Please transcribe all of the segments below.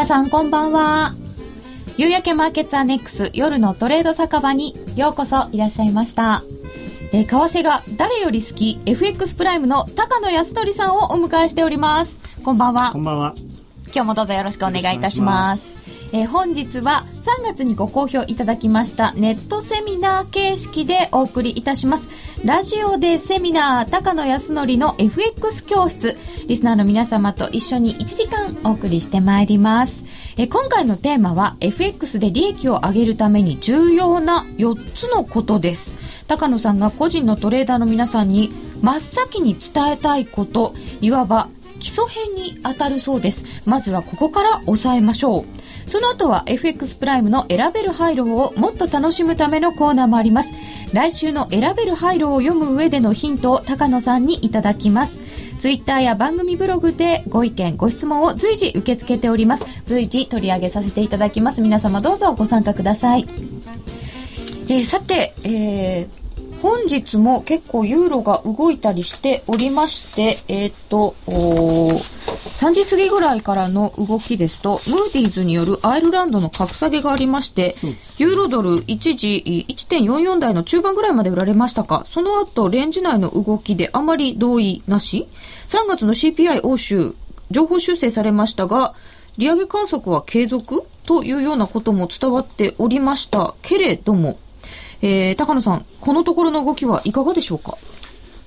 皆さんこんばんは。夕焼けマーケッツアネックス夜のトレード酒場にようこそいらっしゃいました。えー、為替が誰より好き FX プライムの高野康則さんをお迎えしております。こんばんは。こんばんは。今日もどうぞよろしくお願いいたします。えー、本日は3月にご好評いただきましたネットセミナー形式でお送りいたします。ラジオでセミナー高野康則の FX 教室。リスナーの皆様と一緒に1時間お送りしてまいります。え今回のテーマは FX で利益を上げるために重要な4つのことです。高野さんが個人のトレーダーの皆さんに真っ先に伝えたいこと。いわば基礎編に当たるそうです。まずはここから押さえましょう。その後は FX プライムの選べる廃炉をもっと楽しむためのコーナーもあります来週の選べる廃炉を読む上でのヒントを高野さんにいただきますツイッターや番組ブログでご意見、ご質問を随時受け付けております。随時取り上げさせていただきます。皆様どうぞご参加ください。えー、さて、えー、本日も結構ユーロが動いたりしておりまして、えっ、ー、と、3時過ぎぐらいからの動きですと、ムーディーズによるアイルランドの格下げがありまして、ユーロドル一時1.44台の中盤ぐらいまで売られましたか、その後レンジ内の動きであまり同意なし ?3 月の CPI 欧州、情報修正されましたが、利上げ観測は継続というようなことも伝わっておりましたけれども、えー、高野さん、このところの動きはいかがでしょうか？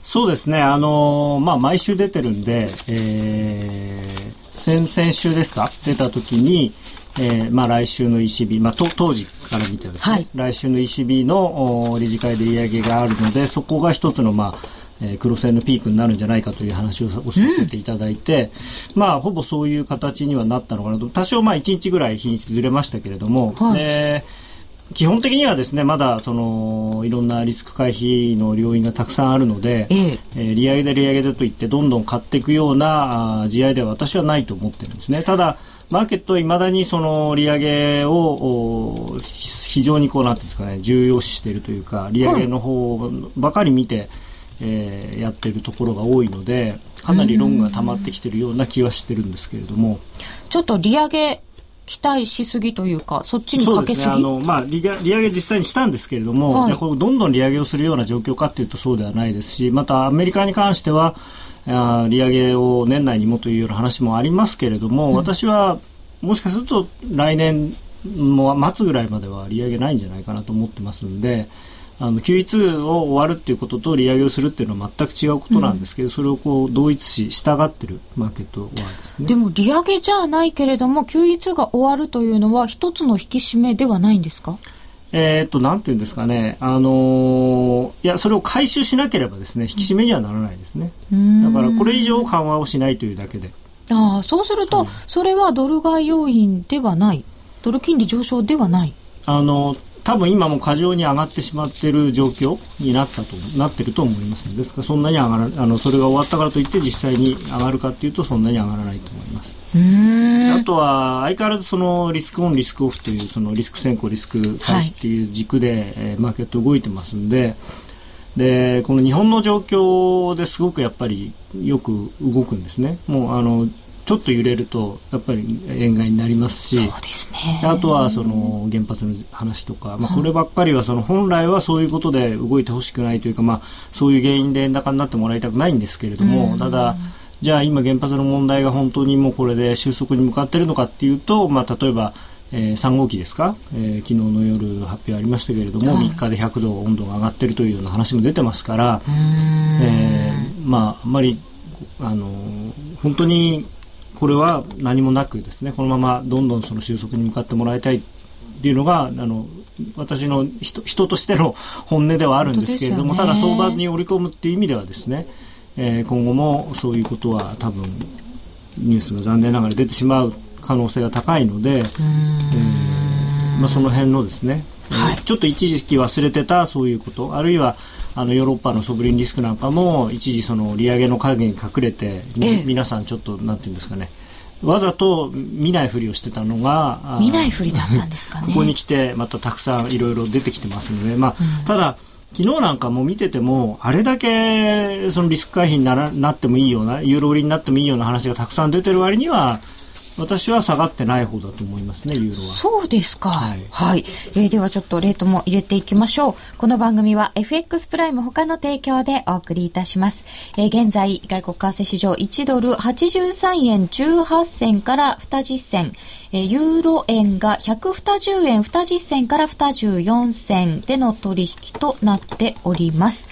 そうですね、あのー、まあ、毎週出てるんで、えー、先々週ですか、出た時に、えーまあ、来週の ECB、まあ、と当時から見てですね、はい、来週の ECB の理事会で利上げがあるので、そこが一つの、まあ、えー、黒線のピークになるんじゃないかという話をさせていただいて、うん、まあ、ほぼそういう形にはなったのかなと、多少、まあ、1日ぐらい日にちずれましたけれども、はい、で基本的にはですねまだそのいろんなリスク回避の要因がたくさんあるので、ええ。えー、利上げで利上げでといってどんどん買っていくような地合いでは私はないと思ってるんですね。ただマーケットはいまだにその利上げを非常にこうなんていうんですかね重要視しているというか利上げの方ばかり見て、えー、やっているところが多いのでかなりロングが溜まってきているような気はしてるんですけれども。ちょっと利上げ期待しすぎというか、そっちにかけすぎ、ね、あのまあ利、利上げ実際にしたんですけれども、はい、じゃこうどんどん利上げをするような状況かというとそうではないですし、またアメリカに関しては、あ利上げを年内にもというような話もありますけれども、うん、私はもしかすると来年も末ぐらいまでは利上げないんじゃないかなと思ってますんで、あの QE2 を終わるっていうことと利上げをするっていうのは全く違うことなんですけど、うん、それをこう同一し従ってるマーケットはですねでも利上げじゃないけれども QE2 が終わるというのは一つの引き締めではないんですか？えー、っと、なんていうんですかね、あのー、いや、それを回収しなければですね、引き締めにはならないですね。だから、これ以上緩和をしないというだけで。ああ、そうすると、はい、それはドル買い要因ではない？ドル金利上昇ではない？あの、多分今も過剰に上がってしまっている状況になったとなっていると思いますですからそんなに上がらあのそれが終わったからといって実際に上がるかというとそんなに上がらないと思います。あとは相変わらずそのリスクオンリスクオフというそのリスク先行リスク回避っていう軸で、はい、えー、マーケット動いてますんででこの日本の状況ですごくやっぱりよく動くんですね。もうあのちょっと揺れるとやっぱり円買いになりますしね、あとはその原発の話とか、まあ、こればっかりはその本来はそういうことで動いてほしくないというか、まあ、そういう原因で円高になってもらいたくないんですけれども、ただじゃあ今原発の問題が本当にもうこれで収束に向かっているのかっていうと、まあ、例えばえー、3号機ですか、えー、昨日の夜発表ありましたけれども、はい、3日で100度温度が上がっているというような話も出てますから、えー、まあ、あまり、あの本当にこれは何もなくですねこのままどんどんその収束に向かってもらいたい。っていうのがあの私の人人としての本音ではあるんですけれども、ただ相場に織り込むっていう意味ではですね、えー、今後もそういうことは多分ニュースが残念ながら出てしまう可能性が高いので、えーまあ、その辺のですね、はい、ちょっと一時期忘れてたそういうことあるいはあのヨーロッパのソブリンリスクなんかも一時その利上げの影に隠れて、皆さんちょっとなんていうんですかね。わざと見ないふりをしてたのが見ないふりだったんですかね。ここに来てまたたくさんいろいろ出てきてますので、まあ、うん、ただ昨日なんかも見ててもあれだけそのリスク回避にならなってもいいようなユーロ売りになってもいいような話がたくさん出てる割には私は下がってない方だと思いますね、ユーロは。そうですか。はい。はい、えー、ではちょっとレートも入れていきましょう。この番組は FX プライム他の提供でお送りいたします。えー、現在、外国為替市場1ドル83円18銭から20銭、えー、ユーロ円が120円20銭から24銭での取引となっております。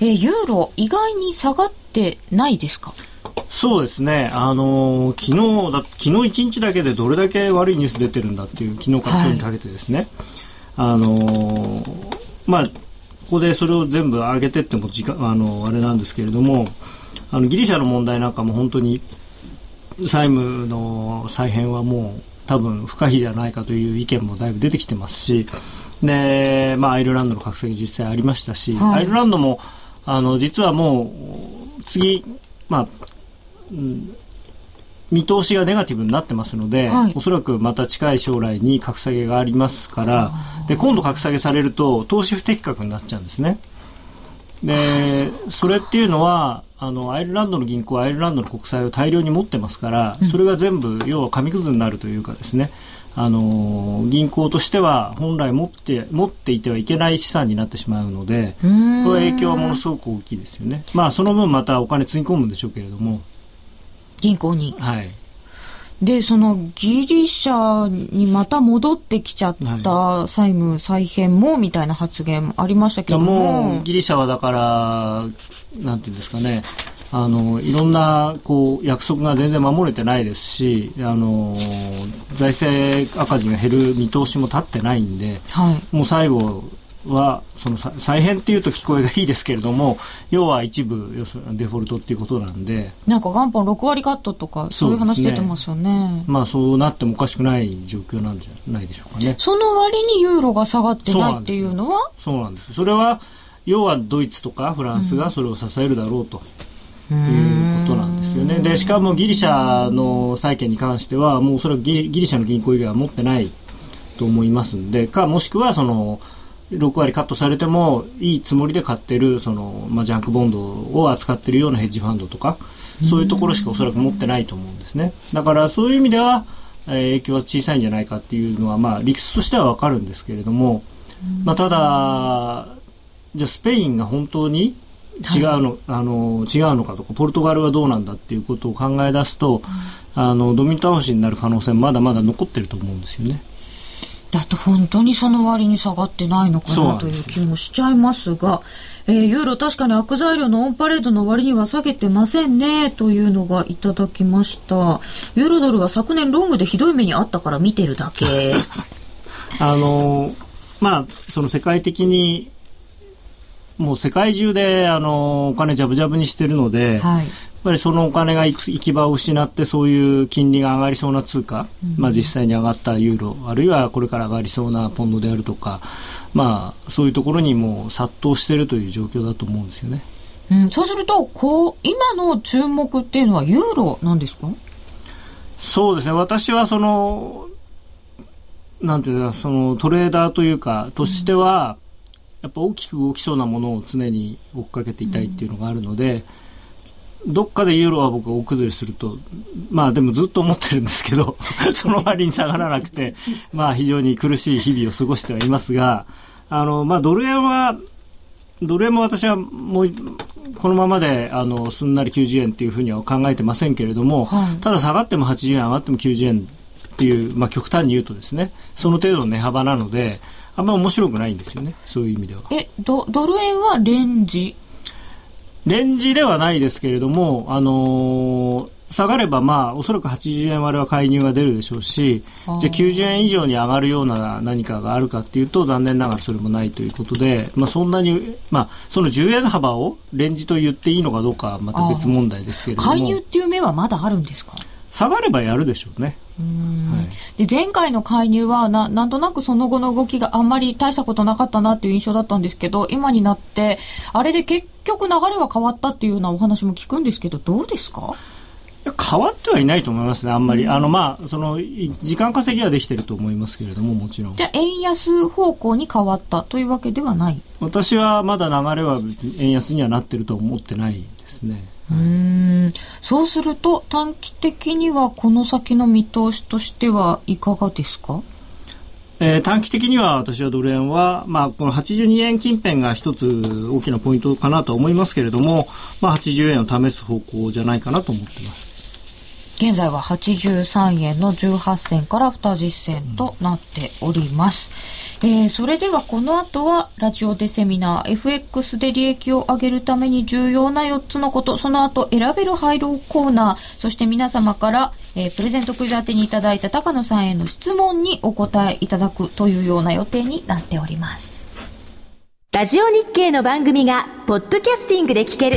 えー、ユーロ意外に下がってないですか？そうですね、あのー、昨日だ昨日一日だけでどれだけ悪いニュース出てるんだっていう昨日から今日にかけてですね、はい、あのー、まあ、ここでそれを全部上げてっても時間あのあれなんですけれどもあのギリシャの問題なんかも本当に債務の再編はもう多分不可避ではないかという意見もだいぶ出てきてますしで、まあ、アイルランドの格下げ実際ありましたし、はい、アイルランドもあの実はもう次、まあうん、見通しがネガティブになってますので、はい、おそらくまた近い将来に格下げがありますからで今度格下げされると投資不適格になっちゃうんですね。でそれっていうのはあのアイルランドの銀行はアイルランドの国債を大量に持ってますから、それが全部要は紙くずになるというかですね。あの銀行としては本来持って持っていてはいけない資産になってしまうのでこの影響はものすごく大きいですよね。まあその分またお金つぎ込むんでしょうけれども銀行に。はい。で、そのギリシャにまた戻ってきちゃった債務再編もみたいな発言もありましたけども。もうギリシャはだから、なんていうんですかね、あのいろんなこう約束が全然守れてないですしあの財政赤字が減る見通しも立ってないんで、はい、もう最後はその再編っていうと聞こえがいいですけれども要は一部要するデフォルトっていうことなんで。なんか元本6割カットとかそういう話出てますよね、ね、まあそうなってもおかしくない状況なんじゃないでしょうかね。その割にユーロが下がってないっていうのは？そうなんですそれは要はドイツとかフランスがそれを支えるだろうと、いうことなんですよね。でしかもギリシャの債券に関してはもうそれはギリシャの銀行以外は持ってないと思いますんでかもしくはその6割カットされてもいいつもりで買ってるその、まあ、ジャンクボンドを扱っているようなヘッジファンドとかそういうところしかおそらく持ってないと思うんですね。だからそういう意味では、えー、影響は小さいんじゃないかっていうのは、まあ、理屈としては分かるんですけれども、まあ、ただじゃあスペインが本当に違うのはい、あの違うのかとかポルトガルはどうなんだっていうことを考え出すと、あのドミノ倒しになる可能性まだまだ残ってると思うんですよね。だと本当にその割に下がってないのかなという気もしちゃいますが、えー、ユーロ確かに悪材料のオンパレードの割には下げてませんねというのがいただきました。ユーロドルは昨年ロングでひどい目にあったから見てるだけ。あのまあ、その世界的にもう世界中であのお金じゃぶじゃぶにしてるので、はい、ぱりそのお金が行き場を失ってそういう金利が上がりそうな通貨、うん、まあ、実際に上がったユーロあるいはこれから上がりそうなポンドであるとか、まあ、そういうところにも殺到しているという状況だと思うんですよね。うん、そうするとこう今の注目っていうのはユーロなんですか？そうですね。私はそのなんていうかそのトレーダーというかとしては、やっぱ大きく動きそうなものを常に追っかけていたいっていうのがあるので、うんどっかでユーロは僕は大崩れすると、まあでもずっと思ってるんですけど、その割に下がらなくて、まあ非常に苦しい日々を過ごしてはいますが、あの、まあドル円は、ドル円も私はもう、このままで、あの、すんなり90円っていうふうには考えてませんけれども、はい、ただ下がっても80円、上がっても90円っていう、まあ極端に言うとですね、その程度の値幅なので、あんまり面白くないんですよね、そういう意味では。え、ドドル円はレンジ？レンジではないですけれども、あのー、下がれば、まあ、おそらく80円割れは介入が出るでしょうし、じゃあ90円以上に上がるような何かがあるかっていうと、残念ながらそれもないということで、まあ、そんなに、まあ、その10円幅をレンジと言っていいのかどうかはまた別問題ですけれども。介入っていう目はまだあるんですか？下がればやるでしょうね。はい、で前回の介入はななんとなくその後の動きがあんまり大したことなかったなっていう印象だったんですけど今になってあれで結局流れは変わったっていうようなお話も聞くんですけどどうですか？変わってはいないと思いますね、あんまり。あの、まあ、その、時間稼ぎはできてると思いますけれども、もちろん。じゃあ、円安方向に変わったというわけではない？私はまだ流れは円安にはなってると思ってないですね。うんそうすると短期的にはこの先の見通しとしてはいかがですか？えー、短期的には私はドル円は、まあ、この82円近辺が一つ大きなポイントかなと思いますけれども、まあ、80円を試す方向じゃないかなと思ってます。現在は83円の18銭から20銭となっております。うん、えー、それではこの後はラジオでセミナー FX で利益を上げるために重要な4つのこと、その後選べる廃炉コーナー、そして皆様から、えー、プレゼントクイズ宛てにいただいた高野さんへの質問にお答えいただくというような予定になっております。ラジオ日経の番組がポッドキャスティングで聞ける。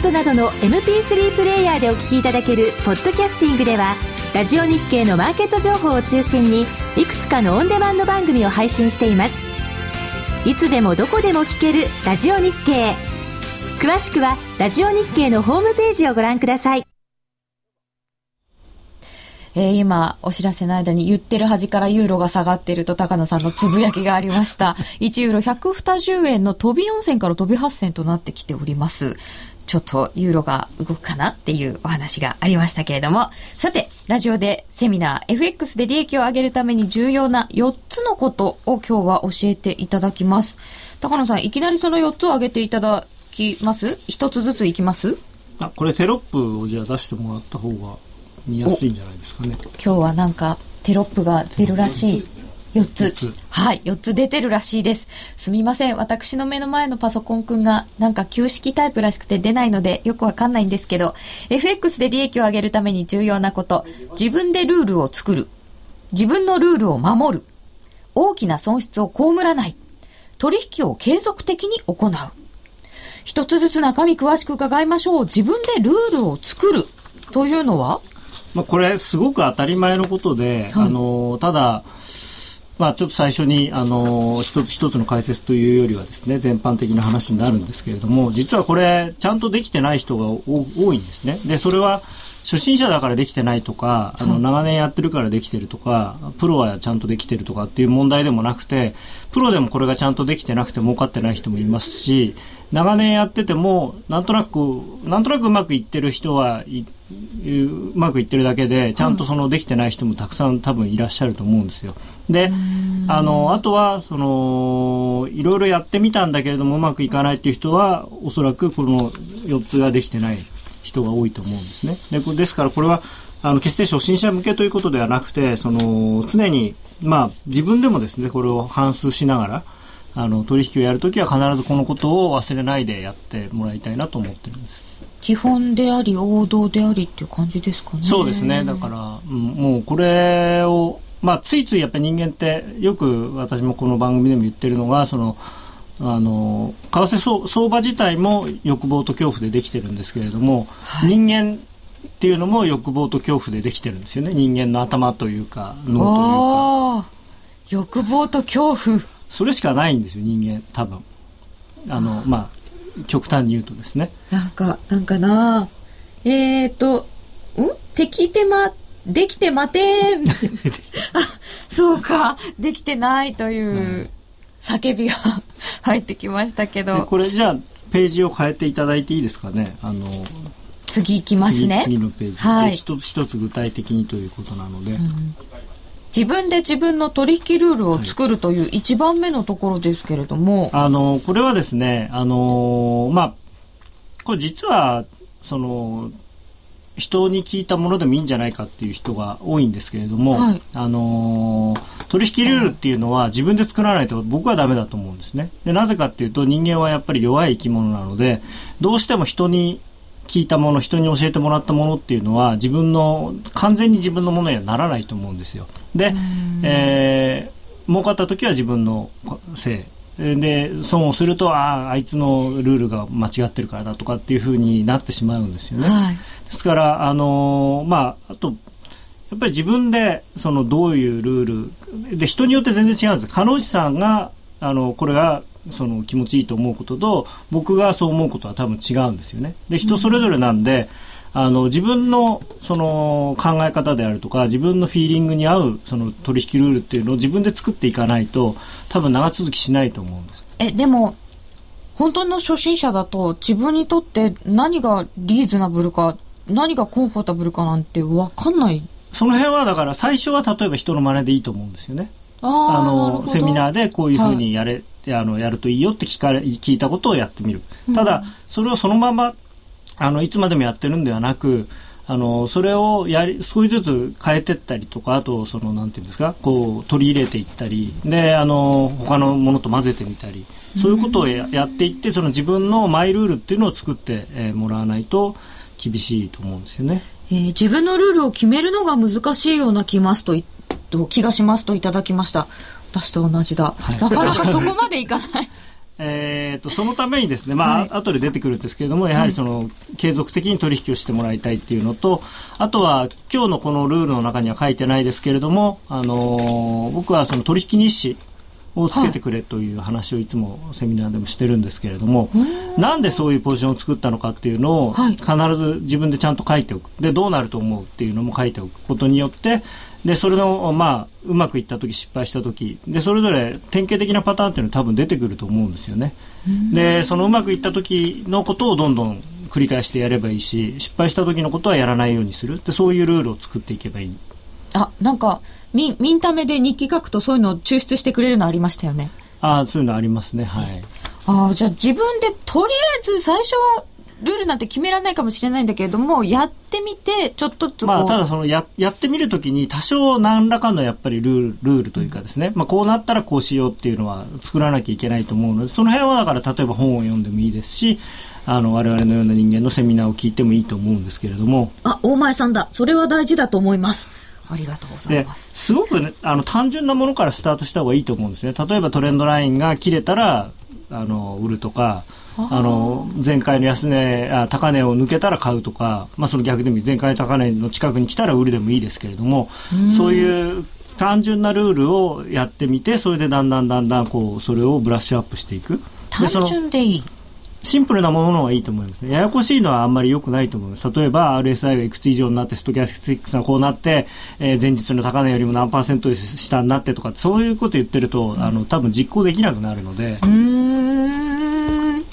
iPod などの MP3 プレイヤーでお聞きいただけるポッドキャスティングではラジオ日経のマーケット情報を中心にいくつかのオンデマンド番組を配信していますいつでもどこでも聞けるラジオ日経詳しくはラジオ日経のホームページをご覧くださいえー、今、お知らせの間に言ってる端からユーロが下がっていると高野さんのつぶやきがありました。1ユーロ120円の飛び4銭から飛び8銭となってきております。ちょっとユーロが動くかなっていうお話がありましたけれども、さて、ラジオでセミナー FX で利益を上げるために重要な4つのことを今日は教えていただきます。高野さん、いきなりその4つを挙げていただきます？一つずついきます？あ、これテロップをじゃあ出してもらった方が見やすいんじゃないですかね。今日はなんかテロップが出るらしい。4つ。4つ。はい、4つ出てるらしいです。すみません。私の目の前のパソコンくんがなんか旧式タイプらしくて出ないのでよくわかんないんですけど、FX で利益を上げるために重要なこと、自分でルールを作る。自分のルールを守る。大きな損失を被らない。取引を継続的に行う。一つずつ中身詳しく伺いましょう。自分でルールを作る。というのは？まあ、これすごく当たり前のことで、はい、あのただまあ、ちょっと最初に、あの、一つ一つの解説というよりはですね、全般的な話になるんですけれども、実はこれ、ちゃんとできてない人が多いんですね。で、それは、初心者だからできてないとか、あの、長年やってるからできてるとか、プロはちゃんとできてるとかっていう問題でもなくて、プロでもこれがちゃんとできてなくて儲かってない人もいますし、長年やってても、なんとなく、なんとなくうまくいってる人はいうまくいってるだけでちゃんとそのできてない人もたくさん多分いらっしゃると思うんですよ。であのあとはそのいろいろやってみたんだけれどもうまくいかないっていう人はおそらくこの4つができてない人が多いと思うんですね。でですからこれはあの決して初心者向けということではなくてその常に、まあ、自分でもですねこれを反芻しながらあの取引をやるときは必ずこのことを忘れないでやってもらいたいなと思ってるんです。基本であり王道でありっていう感じですかね。そうですね。だから、うん、もうこれを、まあ、ついついやっぱり人間ってよく私もこの番組でも言ってるのがそのあの為替相場自体も欲望と恐怖でできてるんですけれども、はい、人間っていうのも欲望と恐怖でできてるんですよね。人間の頭というか脳というか。欲望と恐怖。それしかないんですよ人間多分。あのまあ極端に言うとですね。なんか、なんかなえっ、ー、と、ん？敵手間、できて待てん。あ、そうか、できてないという叫びが入ってきましたけど。これじゃあ、ページを変えていただいていいですかね？あの、次いきますね。次のページ。はい。一つ一つ具体的にということなので。うん自分で自分の取引ルールを作るという一番目のところですけれども、はい、あのこれはですねあのまあこれ実はその人に聞いたものでもいいんじゃないかっていう人が多いんですけれども、はい、あの取引ルールっていうのは自分で作らないと僕はダメだと思うんですね。でなぜかっていうと人間はやっぱり弱い生き物なのでどうしても人に聞いたもの人に教えてもらったものっていうのは自分の完全に自分のものにはならないと思うんですよ。で、えー、儲かった時は自分のせい。で損をするとあああいつのルールが間違ってるからだとかっていうふうになってしまうんですよね。はい、ですからあのー、まああとやっぱり自分でそのどういうルールで人によって全然違うんです。加納内さんがあのこれがその気持ちいいと思うことと僕がそう思うことは多分違うんですよね。で人それぞれなんで、あの自分のその考え方であるとか自分のフィーリングに合うその取引ルールっていうのを自分で作っていかないと多分長続きしないと思うんです。えでも本当の初心者だと自分にとって何がリーズナブルか何がコンフォータブルかなんて分かんない。その辺はだから最初は例えば人の真似でいいと思うんですよね。あのセミナーでこういうふうにやれ、はい、あのやるといいよって聞かれ聞いたことをやってみる、ただそれをそのままあのいつまでもやってるんではなくあのそれをやり少しずつ変えていったりとかあとそのなんていうんですかこう取り入れていったりであの他のものと混ぜてみたりそういうことをややっていってその自分のマイルールっていうのを作って、えー、もらわないと厳しいと思うんですよね。えー、自分のルールを決めるのが難しいような気ますとと気がしますといただきました。私と同じだ、はい、なかなかそこまでいかない。えとそのためにですね、まあ、はい、後で出てくるんですけれども、やはりその、継続的に取引をしてもらいたいっていうのと、あとは、今日のこのルールの中には書いてないですけれども、あのー、僕はその取引日誌をつけてくれという話をいつもセミナーでもしてるんですけれども、はい、なんでそういうポジションを作ったのかっていうのを、必ず自分でちゃんと書いておく。で、どうなると思うっていうのも書いておくことによって、でそれの、まあ、うまくいった時失敗した時でそれぞれ典型的なパターンっていうのは多分出てくると思うんですよね。でそのうまくいった時のことをどんどん繰り返してやればいいし失敗した時のことはやらないようにするでそういうルールを作っていけばいい。あなんかミミンタメで日記書くとそういうのを抽出してくれるのありましたよね。あそういうのありますねはい。あじゃあ自分でとりあえず最初はルールなんて決められないかもしれないんだけれども、やってみて、ちょっとずつまあ、ただそのや、やってみるときに多少何らかのやっぱりルール、ルールというかですね、まあ、こうなったらこうしようっていうのは作らなきゃいけないと思うので、その辺はだから例えば本を読んでもいいですし、あの、我々のような人間のセミナーを聞いてもいいと思うんですけれども。あ、大前さんだ。それは大事だと思います。ありがとうございます。すごく、ね、あの単純なものからスタートした方がいいと思うんですね。例えばトレンドラインが切れたらあの売るとか、あの前回の安値あ高値を抜けたら買うとか、まあ、その逆でも前回高値の近くに来たら売るでもいいですけれどもそういう単純なルールをやってみてそれでだんだんだんだんこうそれをブラッシュアップしていく単純でいいシンプルなものの方がいいと思いますね。ややこしいのはあんまり良くないと思います。例えば RSI がいくつ以上になって、ストキャスティックスがこうなって、えー、前日の高値よりも何パーセント下になってとか、そういうこと言ってると、あの、多分実行できなくなるので。うん。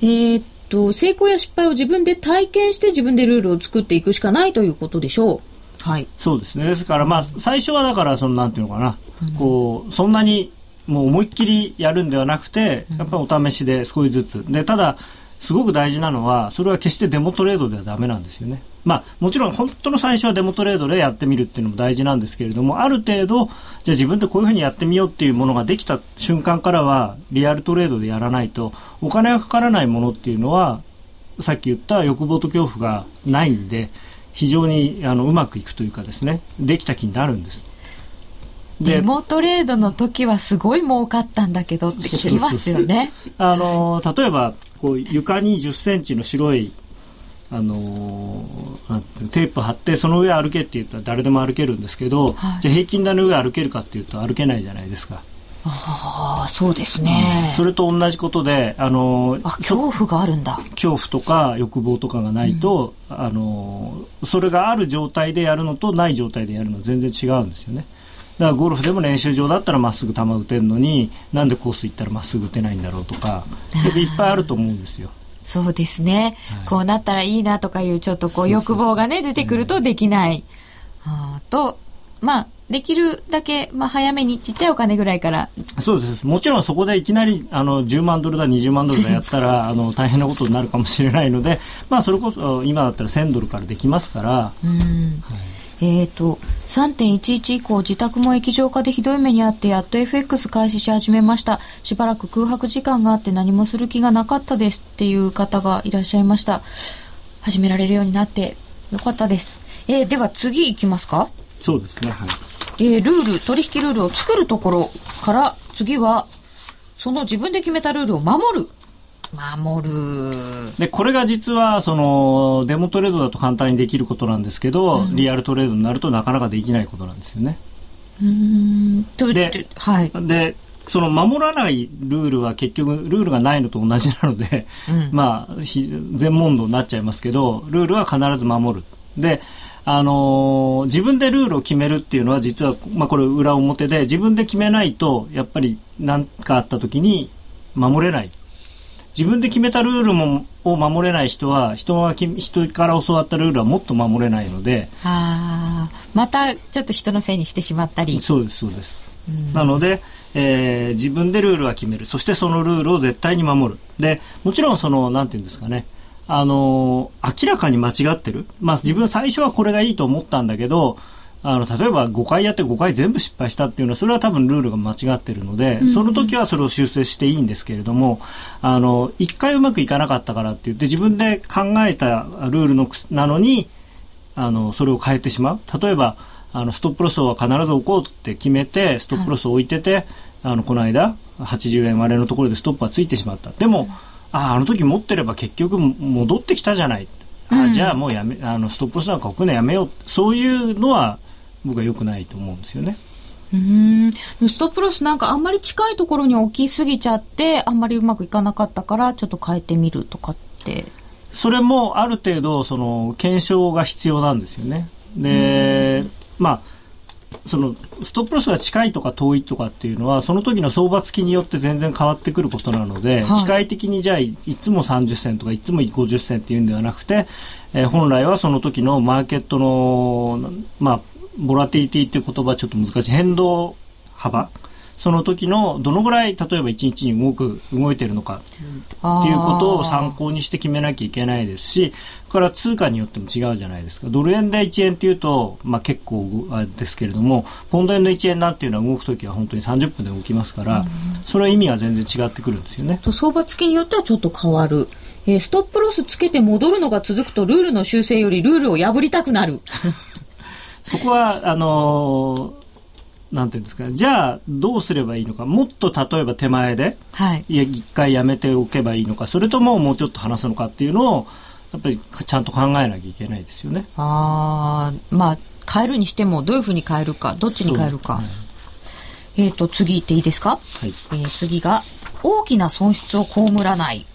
えー、っと、成功や失敗を自分で体験して自分でルールを作っていくしかないということでしょう。はい。そうですね。ですから、まあ、最初はだから、その、なんていうのかな、うん、こう、そんなに、もう思いっきりやるんではなくて、やっぱりお試しで少しずつ。で、ただ、すごく大事なのは、それは決してデモトレードではダメなんですよね。まあ、もちろん本当の最初はデモトレードでやってみるっていうのも大事なんですけれども、ある程度、じゃあ自分でこういうふうにやってみようっていうものができた瞬間からは、リアルトレードでやらないと、お金がかからないものっていうのは、さっき言った欲望と恐怖がないんで、非常にあのうまくいくというかですね、できた気になるんです。デモトレードの時はすごい儲かったんだけどって聞きますよね。あの例えばこう床に10センチの白いあのテープ貼ってその上歩けって言ったら誰でも歩けるんですけど、はい、じゃあ平均台の上歩けるかっていうと歩けないじゃないですか。ああそうですね、うん、それと同じことであのあ恐怖があるんだ恐怖とか欲望とかがないと、うん、あのそれがある状態でやるのとない状態でやるのは全然違うんですよね。だからゴルフでも練習場だったらまっすぐ球打てるのになんでコース行ったらまっすぐ打てないんだろうとかいっぱいあると思うんですよ。そうですね、はい、こうなったらいいなとかいうちょっとこう欲望がね出てくるとできない。あとまあできるだけ、まあ、早めにちっちゃいお金ぐらいから。そうです。もちろんそこでいきなりあの10万ドルだ20万ドルだやったら あの大変なことになるかもしれないので、まあ、それこそ今だったら1000ドルからできますから。うん、はいえーと、3.11以降自宅も液状化でひどい目にあってやっと FX 開始し始めましたしばらく空白時間があって何もする気がなかったですっていう方がいらっしゃいました始められるようになってよかったです。えー、では次いきますか？そうですね。はい。えー、ルール、取引ルールを作るところから次はその自分で決めたルールを守る。守る。で、これが実は、その、デモトレードだと簡単にできることなんですけど、うん、リアルトレードになるとなかなかできないことなんですよね。うん。で、はい。で、その守らないルールは結局ルールがないのと同じなので、うん、まあ全問答になっちゃいますけどルールは必ず守るであのー、自分でルールを決めるっていうのは実は、まあ、これ裏表で自分で決めないとやっぱり何かあった時に守れない自分で決めたルールもを守れない人は人は人から教わったルールはもっと守れないので。あまたちょっと人のせいにしてしまったり。そうですそうです、なので、えー、自分でルールは決める。そしてそのルールを絶対に守る。でもちろんそのなんていうんですかね。あの明らかに間違ってる。まあ自分最初はこれがいいと思ったんだけど、あの、例えば5回やって5回全部失敗したっていうのは、それは多分ルールが間違ってるので、うん、その時はそれを修正していいんですけれども、あの、1回うまくいかなかったからって言って、自分で考えたルールのなのに、あの、それを変えてしまう。例えば、あの、ストップロスを必ず置こうって決めて、ストップロスを置いてて、はい、あの、この間、80円割れのところでストップはついてしまった。でも、うんああ、あの時持ってれば結局戻ってきたじゃない。あ、うん、じゃあもうやめ、あの、ストップロスなんか置くのやめよう。そういうのは僕は良くないと思うんですよね。うん。ストップロスなんかあんまり近いところに置きすぎちゃってあんまりうまくいかなかったからちょっと変えてみるとかって。それもある程度その検証が必要なんですよね。でまあそのストップロスが近いとか遠いとかっていうのはその時の相場付きによって全然変わってくることなので、はい、機械的にじゃあいつも30銭とかいつも50銭っていうんではなくて、えー、本来はその時のマーケットの、まあ、ボラティリティって言葉はちょっと難しい変動幅その時のどのぐらい例えば1日に動く動いてるのかっていうことを参考にして決めなきゃいけないですしから通貨によっても違うじゃないですかドル円で1円っていうと、まあ、結構ですけれどもポンド円の1円なんていうのは動く時は本当に30分で動きますから、それは意味が全然違ってくるんですよね。と相場付きによってはちょっと変わる。えー、ストップロスつけて戻るのが続くとルールの修正よりルールを破りたくなる。そこは、あのーなんていうんですか、じゃあどうすればいいのか、もっと例えば手前で、はい、いや一回やめておけばいいのか、それとももうちょっと話すのかっていうのを、やっぱりちゃんと考えなきゃいけないですよね。ああ、まあ、変えるにしても、どういうふうに変えるか、どっちに変えるか。えっ、ー、と、次行っていいですか、はい。えー、次が、大きな損失を被らない。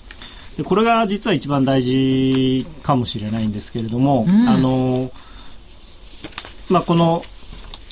でこれが実は一番大事かもしれないんですけれども、うん、あの、まあ、この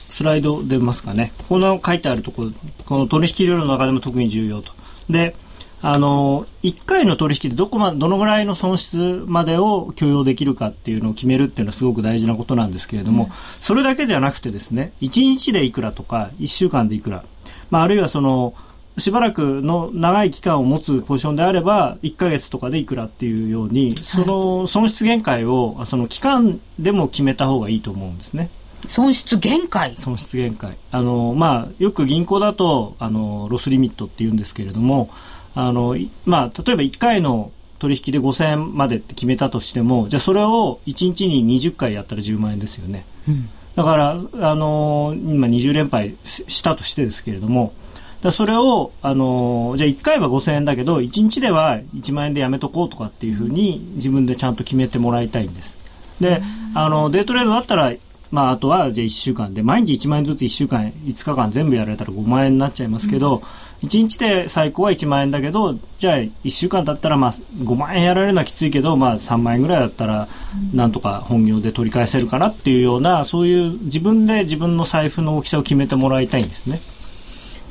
スライド出ますかね。この書いてあるところ、この取引量の中でも特に重要と。で、あの、1回の取引でどこま、どのぐらいの損失までを許容できるかっていうのを決めるっていうのはすごく大事なことなんですけれども、うん、それだけではなくてですね、1日でいくらとか、1週間でいくら、まあ、あるいはその、しばらくの長い期間を持つポジションであれば、1ヶ月とかでいくらっていうように、その損失限界を、その期間でも決めた方がいいと思うんですね。損失限界。損失限界。あの、まあ、よく銀行だとあのロスリミットって言うんですけれどもあの、まあ、例えば1回の取引で5000円までって決めたとしてもじゃあそれを1日に20回やったら10万円ですよね、うん、だからあの今20連敗したとしてですけれどもだそれを、あのじゃあ1回は5000円だけど1日では1万円でやめとこうとかっていうふうに自分でちゃんと決めてもらいたいんです。であのデイトレードだったらまあ、あとはじゃあ1週間で毎日1万円ずつ1週間5日間全部やられたら5万円になっちゃいますけど、うん、1日で最高は1万円だけどじゃあ1週間だったらまあ5万円やられるのはきついけど、まあ、3万円ぐらいだったらなんとか本業で取り返せるかなっていうようなそういう自分で自分の財布の大きさを決めてもらいたいんですね。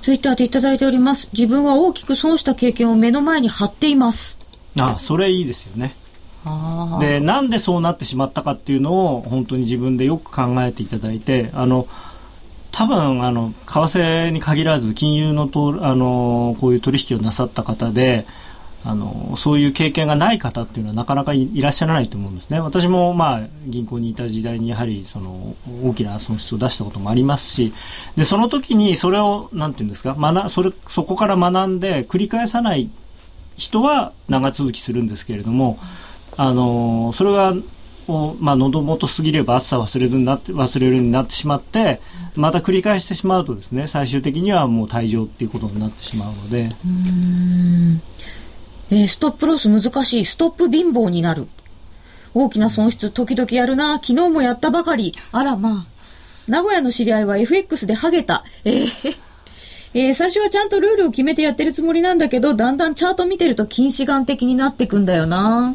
ツイッターでいただいております。自分は大きく損した経験を目の前に貼っています。ああ、それいいですよね。でなんでそうなってしまったかっていうのを本当に自分でよく考えていただいてあの多分あの為替に限らず金融のとあのこういう取引をなさった方であのそういう経験がない方っていうのはなかなかいらっしゃらないと思うんですね。私もまあ銀行にいた時代にやはりその大きな損失を出したこともありますし、でその時にそれをなんていうんですか、学それそこから学んで繰り返さない人は長続きするんですけれども。あのそれがを、まあ、喉元すぎれば暑さ忘れずになって忘れるようになってしまってまた繰り返してしまうとですね最終的にはもう退場っていうことになってしまうので。うえー、ストップロス難しい。ストップ貧乏になる。大きな損失時々やるな。昨日もやったばかり。あらまあ。名古屋の知り合いは FX でハゲた。えー。えー、最初はちゃんとルールを決めてやってるつもりなんだけど、だんだんチャート見てると近視眼的になってくんだよな。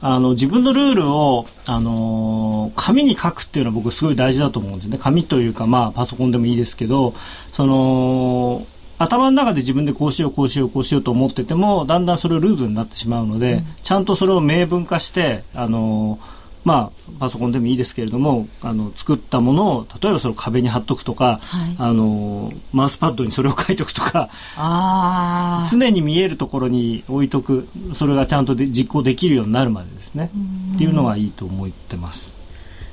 あの自分のルールを、あの、紙に書くっていうのは僕すごい大事だと思うんですね。紙というか、まあ、パソコンでもいいですけどその頭の中で自分でこうしようこうしようこうしようと思っててもだんだんそれをルーズになってしまうので、うん、ちゃんとそれを明文化して、あのーまあ、パソコンでもいいですけれどもあの作ったものを例えばその壁に貼っとくとか、はい、あのマウスパッドにそれを書いておくとか常に見えるところに置いとく。それがちゃんとで実行できるようになるまでですね。っていうのがいいと思ってます。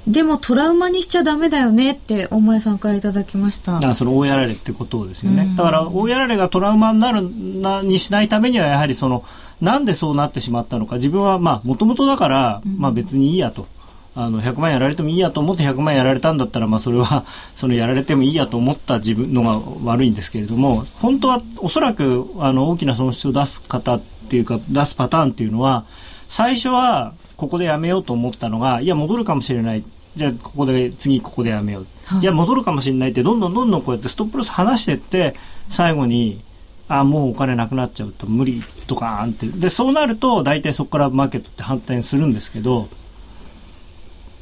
でもトラウマにしちゃダメだよねって大前さんからいただきました。あその大やられってことですよね、だから大やられがトラウマになるなにしないためにはやはりそのなんでそうなってしまったのか。自分はまあもともとだから、まあ、別にいいやと。あの100万やられてもいいやと思って100万やられたんだったら、まあ、それは そのやられてもいいやと思った自分のが悪いんですけれども本当はおそらくあの大きな損失を出す方っていうか出すパターンっていうのは最初はここでやめようと思ったのがいや戻るかもしれないじゃあここで次ここでやめよう、はい、いや戻るかもしれないってどんどんどんどんこうやってストップロス離していって最後にあもうお金なくなっちゃうと無理とかーんって。でそうなると大体そこからマーケットって反転するんですけど、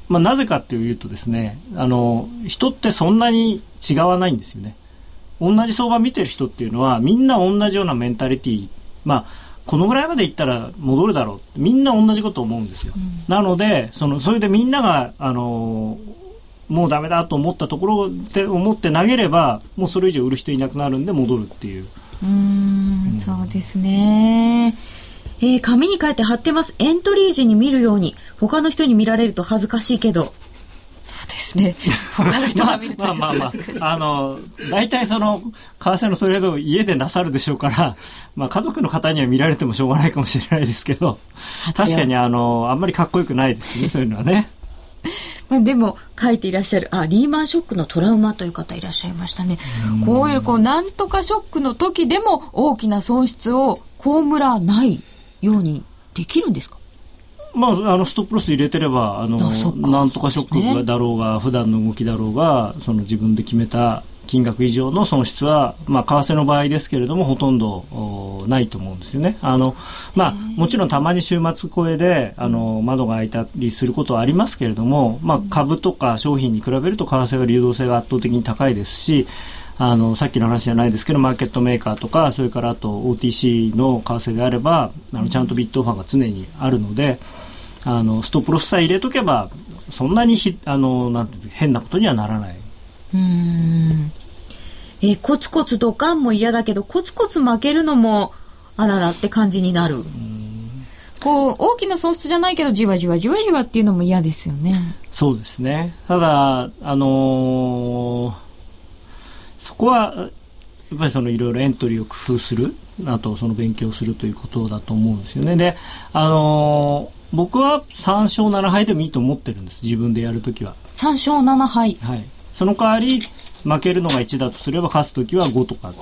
まあ、なぜかっていうとですねあの人ってそんなに違わないんですよね。同じ相場見てる人っていうのはみんな同じようなメンタリティまあこのぐらいまでいったら戻るだろうみんな同じこと思うんですよ、うん、なのでそのそれでみんながあのもうダメだと思ったところで思って投げればもうそれ以上売る人いなくなるんで戻るっていううんそうですね。えー、紙に書いて貼ってます。エントリー時に見るように。他の人に見られると恥ずかしいけど。そうですね。他の人が見るとちょっと恥ずかしい。まあまあまあ、あの、大体その、為替のトレードを家でなさるでしょうから、まあ家族の方には見られてもしょうがないかもしれないですけど、確かにあの、あんまりかっこよくないですね、そういうのはね。まあ、でも書いていらっしゃるあリーマンショックのトラウマという方いらっしゃいましたねこういうこうなんとかショックの時でも大きな損失を被らないようにできるんですか？まあ、あのストップロス入れてればあのなんとかショックだろうが、ね、普段の動きだろうがその自分で決めた金額以上の損失は、まあ、為替の場合ですけれどもほとんどないと思うんですよね。あのまあ、もちろんたまに週末超えであの窓が開いたりすることはありますけれども、まあ、株とか商品に比べると為替は流動性が圧倒的に高いですしあのさっきの話じゃないですけどマーケットメーカーとかそれからあと OTC の為替であればあのちゃんとビットオファーが常にあるのであのストップロスさえ入れとけばそんなにひあのなんて変なことにはならない。うんえー、コツコツドカンも嫌だけど、コツコツ負けるのも、あららって感じになる。こう、大きな損失じゃないけど、じわじわじわじわっていうのも嫌ですよね。そうですね。ただ、あのー、そこは、やっぱりそのいろいろエントリーを工夫する、あとその勉強するということだと思うんですよね。で、あのー、僕は3勝7敗でもいいと思ってるんです。自分でやるときは。3勝7敗。はい。その代わり、負けるのが1だとすれば勝つ時は5とか、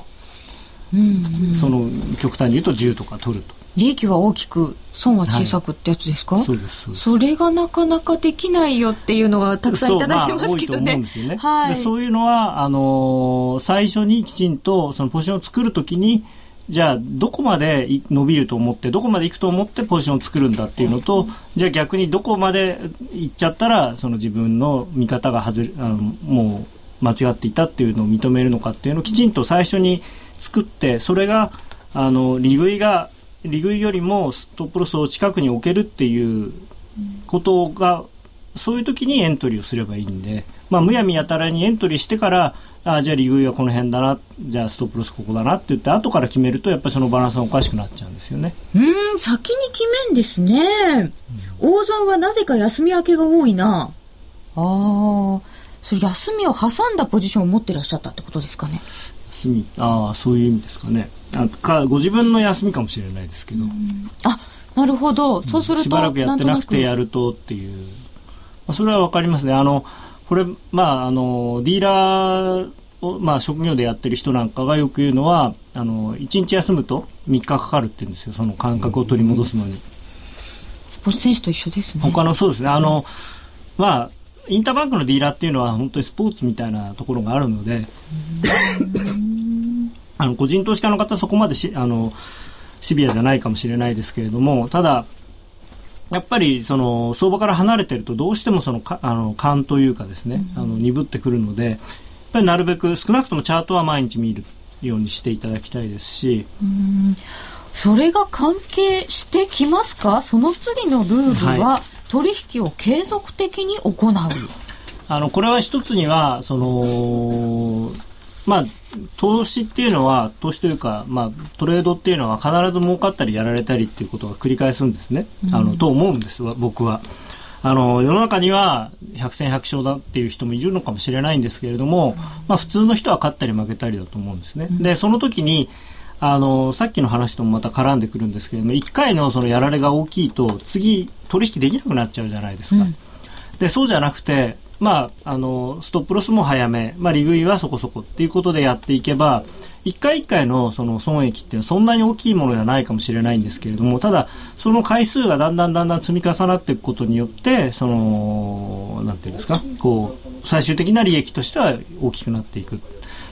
うんうん、その極端に言うと10とか取ると利益は大きく損は小さくってやつですか、はい、そうですそれがなかなかできないよっていうのがたくさんいただいてますけどね。そう,、まあ、ね。はい、そういうのはあのー、最初にきちんとそのポジションを作るときにじゃあどこまで伸びると思ってどこまでいくと思ってポジションを作るんだっていうのと、じゃあ逆にどこまでいっちゃったらその自分の見方が外れあのもう間違っていたっていうのを認めるのかっていうのをきちんと最初に作ってそれがあの利食いが利食いよりもストップロスを近くに置けるっていうことがそういう時にエントリーをすればいいんで、まあ、むやみやたらにエントリーしてからあじゃあ利食いはこの辺だなじゃあストップロスここだなって言って後から決めるとやっぱりそのバランスがおかしくなっちゃうんですよね。うん先に決めんですね、大損はなぜか休み明けが多いな。ああそれ休みを挟んだポジションを持ってらっしゃったってことですかね。休みああそういう意味ですかねあかご自分の休みかもしれないですけど、あなるほど。そうすると、しばらくやってなくてやるとっていう。まあ、それはわかりますね。あの、これ、まあ、あの、ディーラーを、まあ、職業でやってる人なんかがよく言うのは、あの、1日休むと3日かかるって言うんですよ。その感覚を取り戻すのに。スポーツ選手と一緒ですね。他の、そうですね。あの、まあ、インターバンクのディーラーっていうのは本当にスポーツみたいなところがあるので、あの個人投資家の方そこまでしあのシビアじゃないかもしれないですけれどもただやっぱりその相場から離れてるとどうしてもそのかあの勘というかですね、あの鈍ってくるのでやっぱりなるべく少なくともチャートは毎日見るようにしていただきたいですしそれが関係してきますか？その次のルールは、取引を継続的に行うあのこれは一つにはそのまあ、投資っていうのは、投資というか、まあ、トレードっていうのは必ず儲かったりやられたりっていうことが繰り返すんですね。うん、あの、と思うんです僕は。あの、世の中には百戦百勝だっていう人もいるのかもしれないんですけれども、まあ、普通の人は勝ったり負けたりだと思うんですね。で、その時に、あの、さっきの話ともまた絡んでくるんですけれども、1回のそのやられが大きいと、次、取引できなくなっちゃうじゃないですか。うん、で、そうじゃなくて、まあ、あの、ストップロスも早め、まあ、利食いはそこそこっていうことでやっていけば、一回一回のその損益ってそんなに大きいものではないかもしれないんですけれども、ただ、その回数がだんだんだんだん積み重なっていくことによって、その、なんていうんですか、こう、最終的な利益としては大きくなっていく。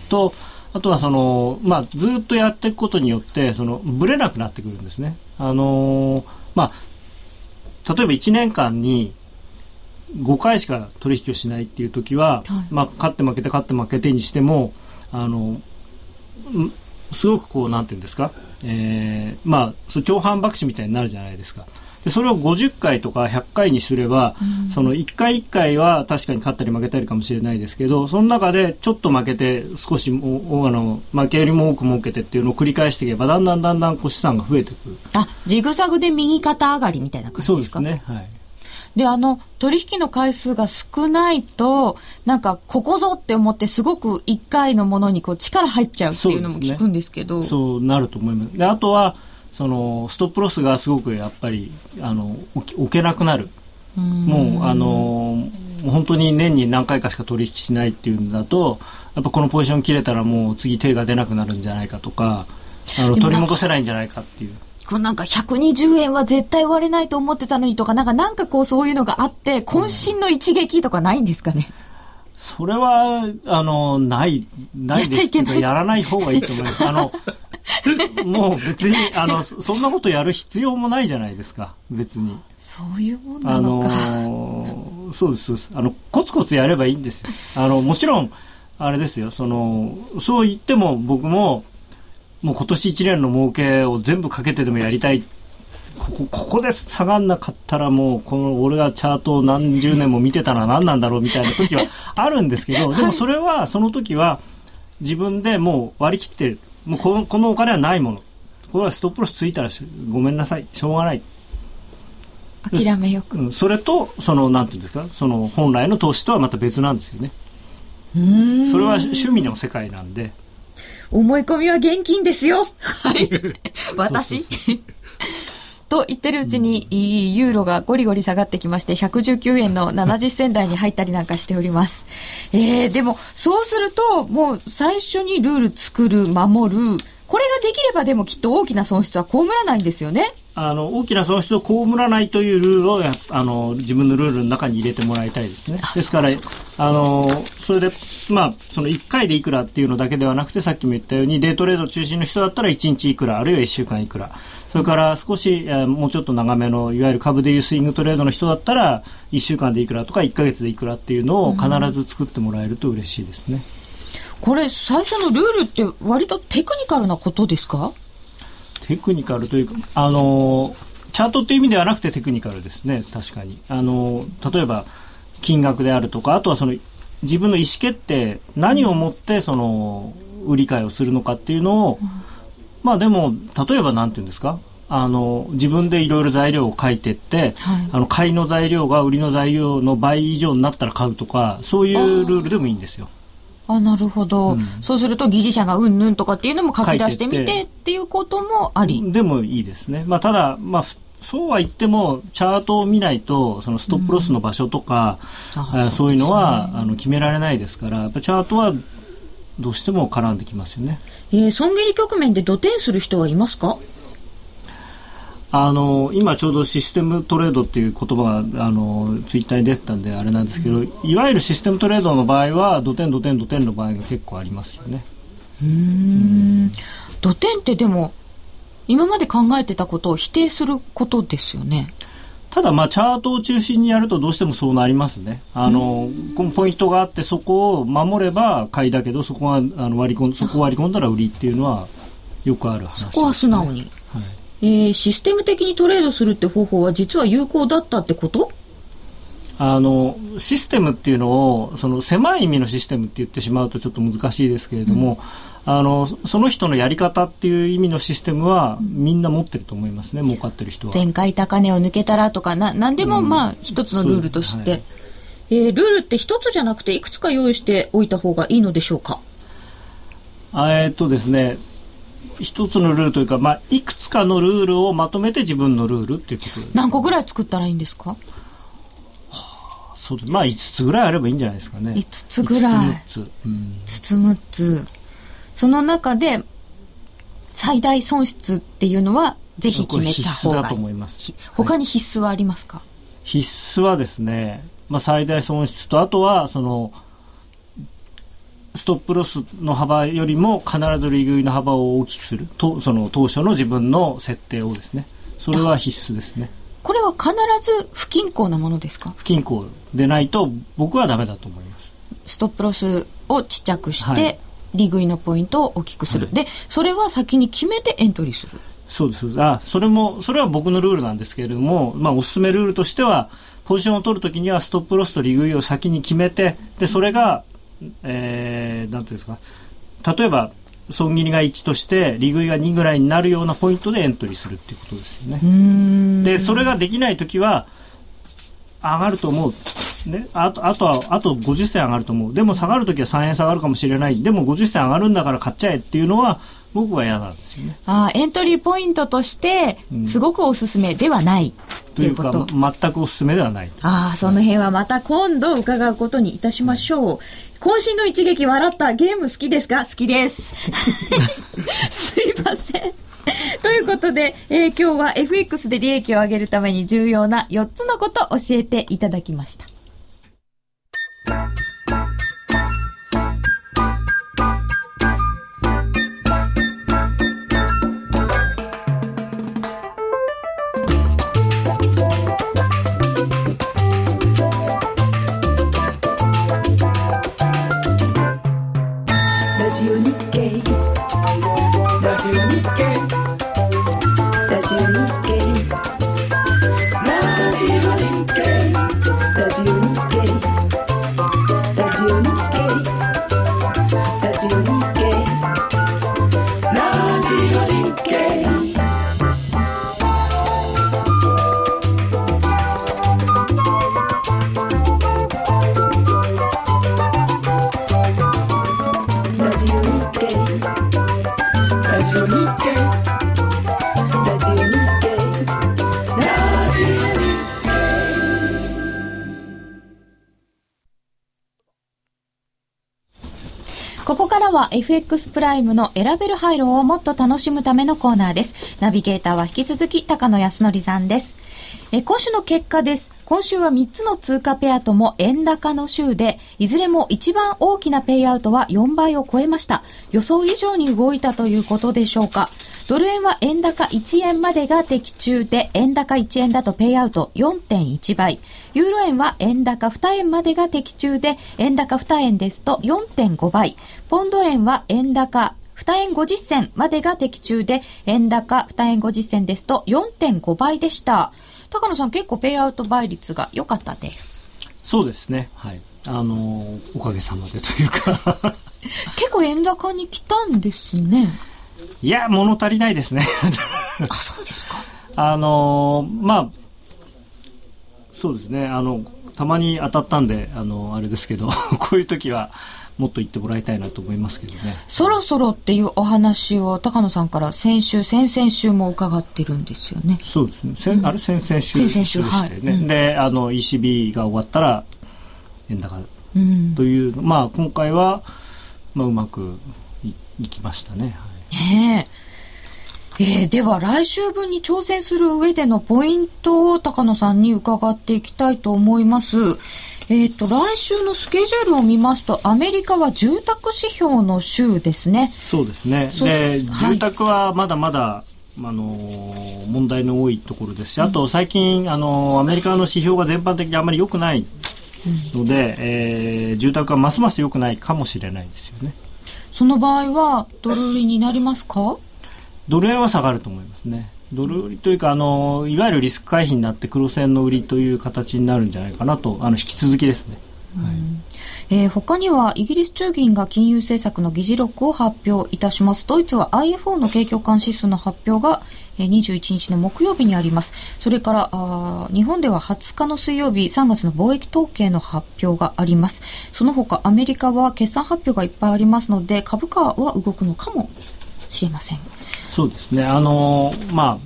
と、あとはその、まあ、ずっとやっていくことによって、その、ぶれなくなってくるんですね。あのまあ、例えば1年間に、5回しか取引をしないっていう時は、はい、まあ、勝って負けて勝って負けてにしてもあのすごくこうなんていうんですか、えー、まあそ超反爆死みたいになるじゃないですか。でそれを50回とか100回にすれば、うん、その1回1回は確かに勝ったり負けたりかもしれないですけどその中でちょっと負けて少しおあの負けよりも多く儲けてっていうのを繰り返していけばだんだんだんだんこう資産が増えてくる。あジグザグで右肩上がりみたいな感じですか？そうですねはい。で、あの、取引の回数が少ないと、なんか、ここぞって思って、すごく一回のものにこう力入っちゃうっていうのも聞くんですけど。そう、ね,、なると思います。で、あとは、その、ストップロスがすごくやっぱり、あの、置けなくなる。うもう、あの、本当に年に何回かしか取引しないっていうんだと、やっぱこのポジション切れたらもう次手が出なくなるんじゃないかとか、あの、取り戻せないんじゃないかっていう。なんか120円は絶対割れないと思ってたのにとか、なんかなんかこうそういうのがあって、渾身の一撃とかないんですかね？それは、あの、ない、ないですけど、やらない方がいいと思います。あの、もう別に、あの、そんなことやる必要もないじゃないですか、別に。そういうもんなのか。あの、そうです、そうです。あの、コツコツやればいいんですよ。あの、もちろん、あれですよ、その、そう言っても僕も、もう今年1年の儲けを全部かけてでもやりたいここここで下がんなかったらもうこの俺がチャートを何十年も見てたのは何なんだろうみたいな時はあるんですけど、でもそれはその時は自分でもう割り切ってもうこのこのお金はないもの。これはストップロスついたらごめんなさい。しょうがない。諦めよく、うん、それとそのなんていうんですか？その本来の投資とはまた別なんですよね。それは趣味の世界なんで。思い込みは現金ですよ。はい。私？と言ってるうちに、ユーロがゴリゴリ下がってきまして、119円の70銭台に入ったりなんかしております。えー、でも、そうすると、もう最初にルール作る、守る、これができればでもきっと大きな損失は被らないんですよね。あの大きな損失を被らないというルールをあの自分のルールの中に入れてもらいたいですね。ですからあのそれでまあその1回でいくらっていうのだけではなくてさっきも言ったようにデイトレード中心の人だったら1日いくらあるいは1週間いくらそれから少しもうちょっと長めのいわゆる株でいうスイングトレードの人だったら1週間でいくらとか1か月でいくらっていうのを必ず作ってもらえると嬉しいですね。これ最初のルールって割とテクニカルなことですか？テクニカルというか、あの、チャートっていう意味ではなくてテクニカルですね、確かに。あの、例えば、金額であるとか、あとはその、自分の意思決定、何をもってその、売り買いをするのかっていうのを、うん、まあでも、例えばなんていうんですか、あの自分でいろいろ材料を書いてって、はい、あの買いの材料が売りの材料の倍以上になったら買うとかそういうルールでもいいんですよ。あなるほど、うん、そうするとギリシャがうんぬんとかっていうのも書き出してみてって。いうこともあり。でもいいですね、まあ、ただ、まあ、そうは言ってもチャートを見ないとそのストップロスの場所とか、うん、そういうのは、ね、あの決められないですからやっぱチャートはどうしても絡んできますよね。えー、損切り局面で土点する人はいますか？あの今ちょうどシステムトレードっていう言葉があのツイッターに出てたんであれなんですけど、うん、いわゆるシステムトレードの場合は土点土点土点の場合が結構ありますよね。うん土点ってでも今まで考えてたことを否定することですよね。ただまあチャートを中心にやるとどうしてもそうなりますね。あの、このポイントがあってそこを守れば買いだけどそこがあの割り込んそこを割り込んだら売りっていうのはよくある話ね、そこは素直に。はいえー、システム的にトレードするって方法は実は有効だったってこと？あのシステムっていうのをその狭い意味のシステムって言ってしまうとちょっと難しいですけれども、うん、あのその人のやり方っていう意味のシステムはみんな持ってると思いますね儲かってる人は。前回高値を抜けたらとかな何でもまあ一つのルールとして、うんはい、えー、ルールって一つじゃなくていくつか用意しておいた方がいいのでしょうか？えっとですね一つのルールというか、まあ、いくつかのルールをまとめて自分のルールっていうこと。何個ぐらい作ったらいいんですか、はあ、そうまあ5つぐらいあればいいんじゃないですかね。5つぐらい。5つ6つ、うん、5つ6つ。その中で最大損失っていうのはぜひ決めた方がいい。だと思います。他に必須はありますか、はい、必須はですね、まあ、最大損失とあとはそのストップロスの幅よりも必ず利食いの幅を大きくする。とその当初の自分の設定をですね。それは必須ですね。これは必ず不均衡なものですか？不均衡でないと僕はダメだと思います。ストップロスをちっちゃくして、はい、利食いのポイントを大きくする、はい、でそれは先に決めてエントリーする。そうですあそれもそれは僕のルールなんですけれども、まあ、おすすめルールとしてはポジションを取るときにはストップロスと利食いを先に決めてでそれがえー、なんていうんですか、例えば、損切りが1として、利食いが2ぐらいになるようなポイントでエントリーするっていうことですよね。で、それができないときは、上がると思う。ね、あと、あとは、あと50銭上がると思う。でも下がるときは3円下がるかもしれない。でも50銭上がるんだから買っちゃえっていうのは、僕は嫌なんですよね。あエントリーポイントとして、すごくおすすめではない。というか、全くおすすめではない。ああ、その辺はまた今度伺うことにいたしましょう。渾身の一撃笑ったゲーム好きですか？好きです。すいません。ということで、えー、今日は FX で利益を上げるために重要な4つのことを教えていただきました。unique. ここからは FX プライムの選べる配慮をもっと楽しむためのコーナーです。ナビゲーターは引き続き高野康則さんです。え今週の結果です。今週は3つの通貨ペアとも円高の週で、いずれも一番大きなペイアウトは4倍を超えました。予想以上に動いたということでしょうか。ドル円は円高1円までが的中で、円高1円だとペイアウト4.1倍。ユーロ円は円高2円までが的中で、円高2円ですと4.5倍。ポンド円は円高2円50銭までが的中で、円高2円50銭ですと4.5倍でした。高野さん結構ペイアウト倍率が良かったです。そうですね。はい。あのおかげさまでというか 結構円高に来たんですね。いや、物足りないですね あ、そうですか。あのまあ、そうですね。あの、たまに当たったんで、あの、あれですけど、こういう時は、もっと言ってもらいたいなと思いますけどね。そろそろっていうお話を高野さんから先週、先々週も伺ってるんですよね。そうですね。せん、あれ先々週でしたよね。はいうんで、あの、ECB が終わったら、円高うん。という、まあ、今回は、まあ、うまくいいきましたね。はいねえ。えーでは来週分に挑戦する上でのポイントを高野さんに伺っていきたいと思います。えっ、と、来週のスケジュールを見ますと、アメリカは住宅指標の週ですね。そうですね。で、はい住宅はまだまだ、あのー問題の多いところですし、あと最近、あのーアメリカの指標が全般的にあまり良くないので、えー住宅はますます良くないかもしれないですよね。その場合は、ドル売りになりますか？ドル円は下がると思いますね。ドル売りというか、あのーいわゆるリスク回避になって黒線の売りという形になるんじゃないかなと、あの、引き続きですね。はいえー他にはイギリス中銀が金融政策の議事録を発表いたします。ドイツは IFO の景況感指数の発表がえー21日の木曜日にあります。それからあー日本では20日の水曜日3月の貿易統計の発表があります。その他アメリカは決算発表がいっぱいありますので株価は動くのかもしれません。そうですね。あのーまあ、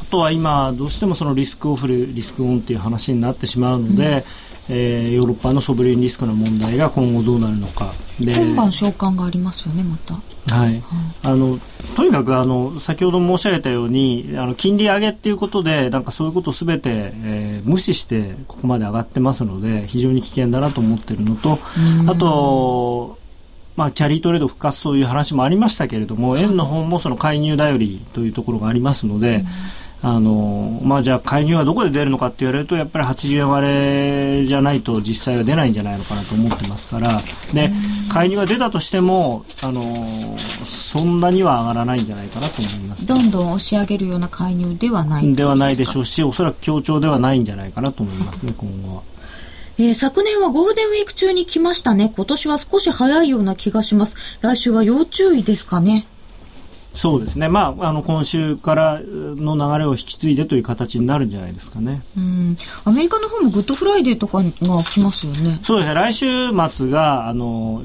あとは今、どうしてもそのリスクオフル、リスクオンっていう話になってしまうので、えーヨーロッパのソブレンリスクの問題が今後どうなるのか。で今晩召喚がありますよね、また。はい、あのとにかくあの先ほど申し上げたようにあの金利上げっていうことでなんかそういうことをすべて、えー無視してここまで上がってますので非常に危険だなと思っているのとあと、まあ、キャリートレード復活という話もありましたけれども円の方もその介入頼りというところがありますので。あのまあ、じゃあ介入はどこで出るのかって言われるとやっぱり80円割れじゃないと実際は出ないんじゃないのかなと思ってますから。で介入が出たとしてもあのそんなには上がらないんじゃないかなと思います、どんどん押し上げるような介入ではないではないでしょううしおそらく強調ではないんじゃないかなと思いますね今後は。えー昨年はゴールデンウィーク中に来ましたね。今年は少し早いような気がします。来週は要注意ですかね。そうですね、まあ、あの今週からの流れを引き継いでという形になるんじゃないですかね。うん。アメリカの方も Good Friday とかが来ますよね。そうですね、来週末が、あの、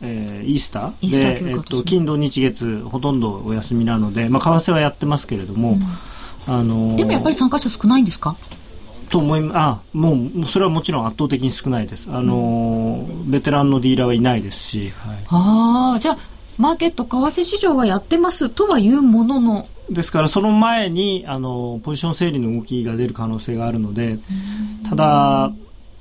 えーイースターイースターで、えっと、金土日月、ほとんどお休みなので、まあ、為替はやってますけれども、あのでもやっぱり参加者少ないんですか？と思いあもうそれはもちろん圧倒的に少ないです。あの、ベテランのディーラーはいないですし、はい、ああ、じゃあ、マーケット、為替市場はやってますとはいうものの、ですからその前にあのポジション整理の動きが出る可能性があるのでただ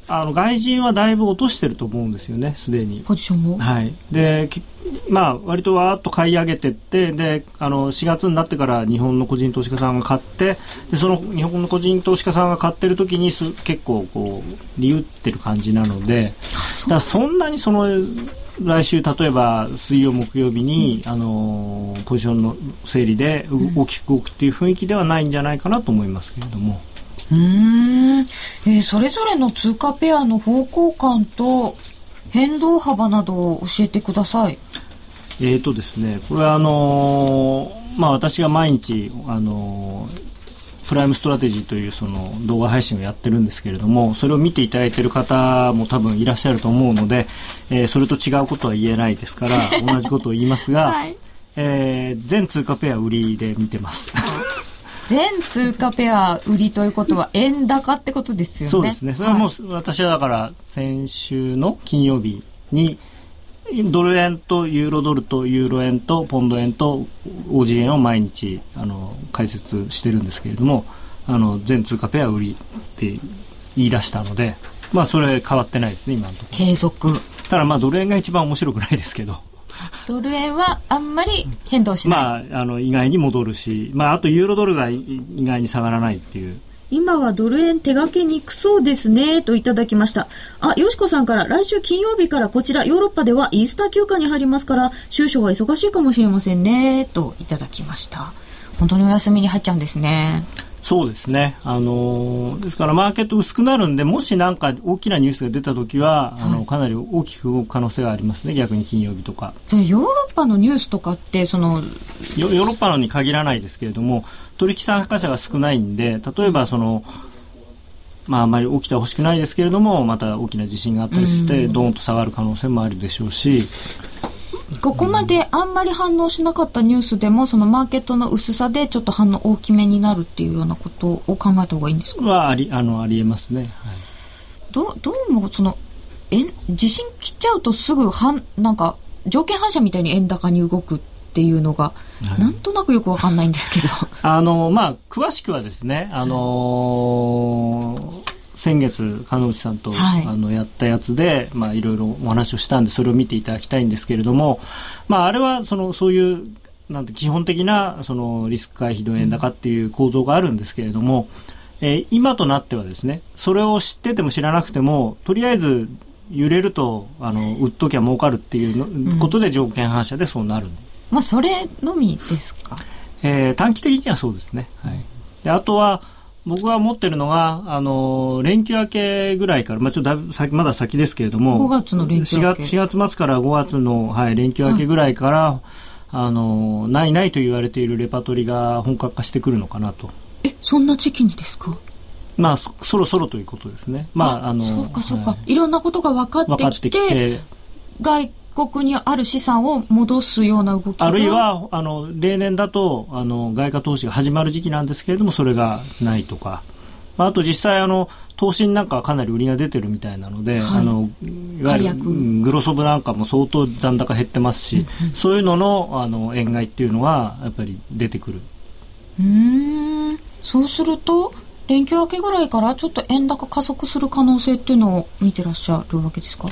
あの外人はだいぶ落としてると思うんですよねすでに。ポジションを。はい、できまあ割とわーっと買い上げてってであの4月になってから日本の個人投資家さんが買ってでその日本の個人投資家さんが買ってる時にす結構こう利打ってる感じなのでだからそんなにその来週例えば水曜木曜日に、あのポジションの整理でう大きく動くっていう雰囲気ではないんじゃないかなと思いますけれども。うーん、えーそれぞれの通貨ペアの方向感と変動幅などを教えてください。えーとですね、これはあのーまあ私が毎日あのープライムストラテジーというその動画配信をやってるんですけれども、それを見ていただいている方も多分いらっしゃると思うので、えーそれと違うことは言えないですから、同じことを言いますが、はいえー全通貨ペア売りで見てます。全通貨ペア売りということは円高ってことですよね。そうですね。それはもう、い私はだから先週の金曜日にドル円とユーロドルとユーロ円とポンド円と OG 円を毎日あの解説してるんですけれども、あの全通貨ペア売りって言い出したので、まあそれ変わってないですね今のところ。継続。ただまあドル円が一番面白くないですけど。ドル円はあんまり変動しない。まあ、あの、意外に戻るし、まあ、あとユーロドルがい意外に下がらないっていう。今はドル円手掛けにくそうですね、といただきました。あ、よしこさんから、来週金曜日からこちら、ヨーロッパではイースター休暇に入りますから、収書は忙しいかもしれませんね、といただきました。本当にお休みに入っちゃうんですね。そうですね。あのーですからマーケット薄くなるんで、もしなんか大きなニュースが出たときは、あの、かなり大きく動く可能性がありますね、逆に金曜日とか。でヨーロッパのニュースとかって、その、ヨヨーロッパのに限らないですけれども、取引参加者が少ないんで、例えばその、まあ、あまり起きてほしくないですけれどもまた大きな地震があったりしてドーンと下がる可能性もあるでしょうしここまであんまり反応しなかったニュースでもそのマーケットの薄さでちょっと反応大きめになるっていうようなことを考えた方がいいんですか？はありあのありえますね、はい、どどうもそのえ地震来ちゃうとすぐはなんか条件反射みたいに円高に動くっていうのが、はい、なんとなくよくわかんないんですけど。あのまあ詳しくはですねあのー先月、鹿内さんと、はい、あのやったやつで、まあ、いろいろお話をしたんで、それを見ていただきたいんですけれども、まあ、あれはそのそういうなんて基本的なそのリスク回避の円高っていう構造があるんですけれども、えー、今となってはですね、それを知ってても知らなくても、とりあえず揺れるとあの売っときゃ儲かるっていうことで条件反射でそうなる、うん、まあ、それのみですか、えー、短期的にはそうですね、はい、であとは僕が持ってるのが、あの、連休明けぐらいから、まあ、ちょっとだいぶ先、まだ先ですけれども、5月の連休明け。4, 月4月末から5月の、はい、連休明けぐらいから、あの、ないないと言われているレパートリーが本格化してくるのかなと。え、そんな時期にですか？まあそ、そろそろということですね。まあ、あの、そうかそうか、はい、いろんなことが分かってきて、きて。外国にある資産を戻すような動きあるいはあの例年だとあの外貨投資が始まる時期なんですけれどもそれがないとか、まあ、あと実際あの投資なんかはかなり売りが出てるみたいなので、はい、あのいわゆるグロソブなんかも相当残高減ってますし、うんうん、そういうののあの円買いっていうのがやっぱり出てくる。うん。そうすると連休明けぐらいからちょっと円高加速する可能性っていうのを見てらっしゃるわけですか？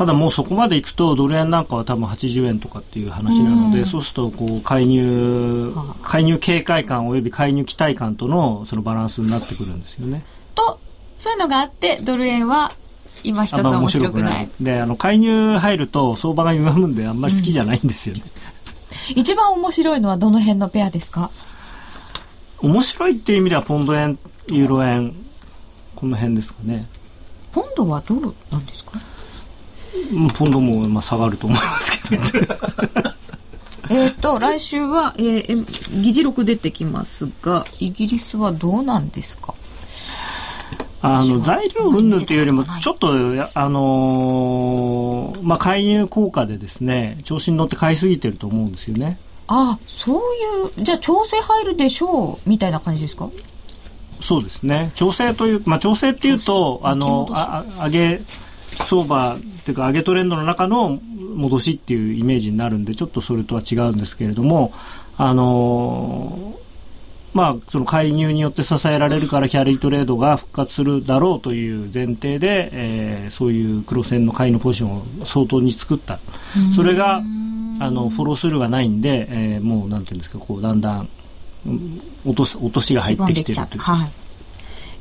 ただもうそこまでいくとドル円なんかは多分80円とかっていう話なので、うん、そうするとこう介入介入警戒感および介入期待感とのそのバランスになってくるんですよね。とそういうのがあってドル円は今一つ面白くない。であの介入入ると相場が歪むんであんまり好きじゃないんですよね。うん、一番面白いのはどの辺のペアですか？面白いっていう意味ではポンド円ユーロ円この辺ですかね。ポンドはどうなんですか？ポンドもまあ下がると思いますけどえっと来週は、えー、議事録出てきますがイギリスはどうなんですか？あの材料云々というよりもちょっとあのー、まあ介入効果でですね調子に乗って買いすぎてると思うんですよね。あそういうじゃあ調整入るでしょうみたいな感じですか？そうですね。調整というまあ調整っていうとあのあ上げ相場っていうか上げトレンドの中の戻しっていうイメージになるんでちょっとそれとは違うんですけれどもあのーまあ、その介入によって支えられるからキャリートレードが復活するだろうという前提で、えー、そういう黒線の買いのポジションを相当に作った。それが、あの、フォロースルーがないんで、えー、もうなんていうんですか、こう、だんだん、落とす、落としが入ってきてるという。はい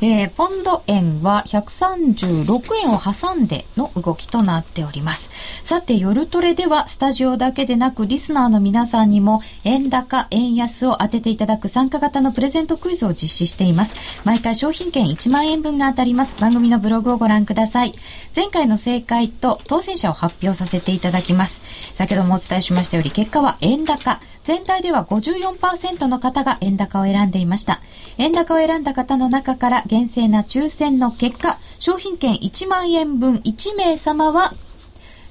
えー、ポンド円は136円を挟んでの動きとなっております。さて、夜トレではスタジオだけでなくリスナーの皆さんにも円高、円安を当てていただく参加型のプレゼントクイズを実施しています。毎回商品券1万円分が当たります。番組のブログをご覧ください。前回の正解と当選者を発表させていただきます。先ほどもお伝えしましたより結果は円高。全体では54%の方が円高を選んでいました。円高を選んだ方の中から厳正な抽選の結果、商品券1万円分1名様は、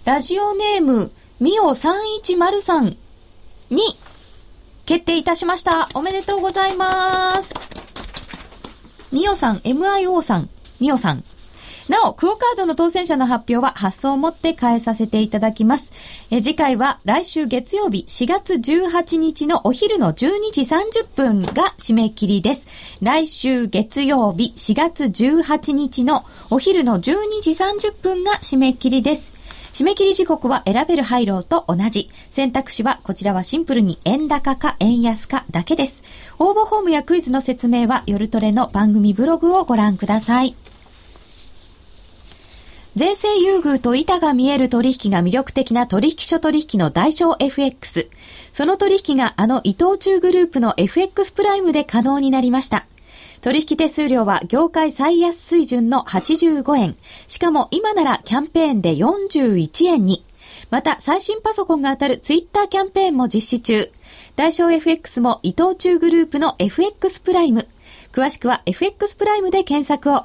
ラジオネーム、みお310さんに決定いたしました。おめでとうございます。みおさん、MIO さん、みおさん、なお、クオカードの当選者の発表は発送をもって変えさせていただきます。え次回は来週月曜日4月18日のお昼の12時30分が締め切りです。来週月曜日4月18日のお昼の12時30分が締め切りです。締め切り時刻は選べる配慮と同じ。選択肢はこちらはシンプルに円高か円安かだけです。応募フォームやクイズの説明は夜トレの番組ブログをご覧ください。税制優遇と板が見える取引が魅力的な取引所取引の代償 FX。その取引があの伊藤忠グループの FX プライムで可能になりました。取引手数料は業界最安水準の85円。しかも今ならキャンペーンで41円に。また最新パソコンが当たるツイッターキャンペーンも実施中。代償 FX も伊藤忠グループの FX プライム。詳しくは FX プライムで検索を。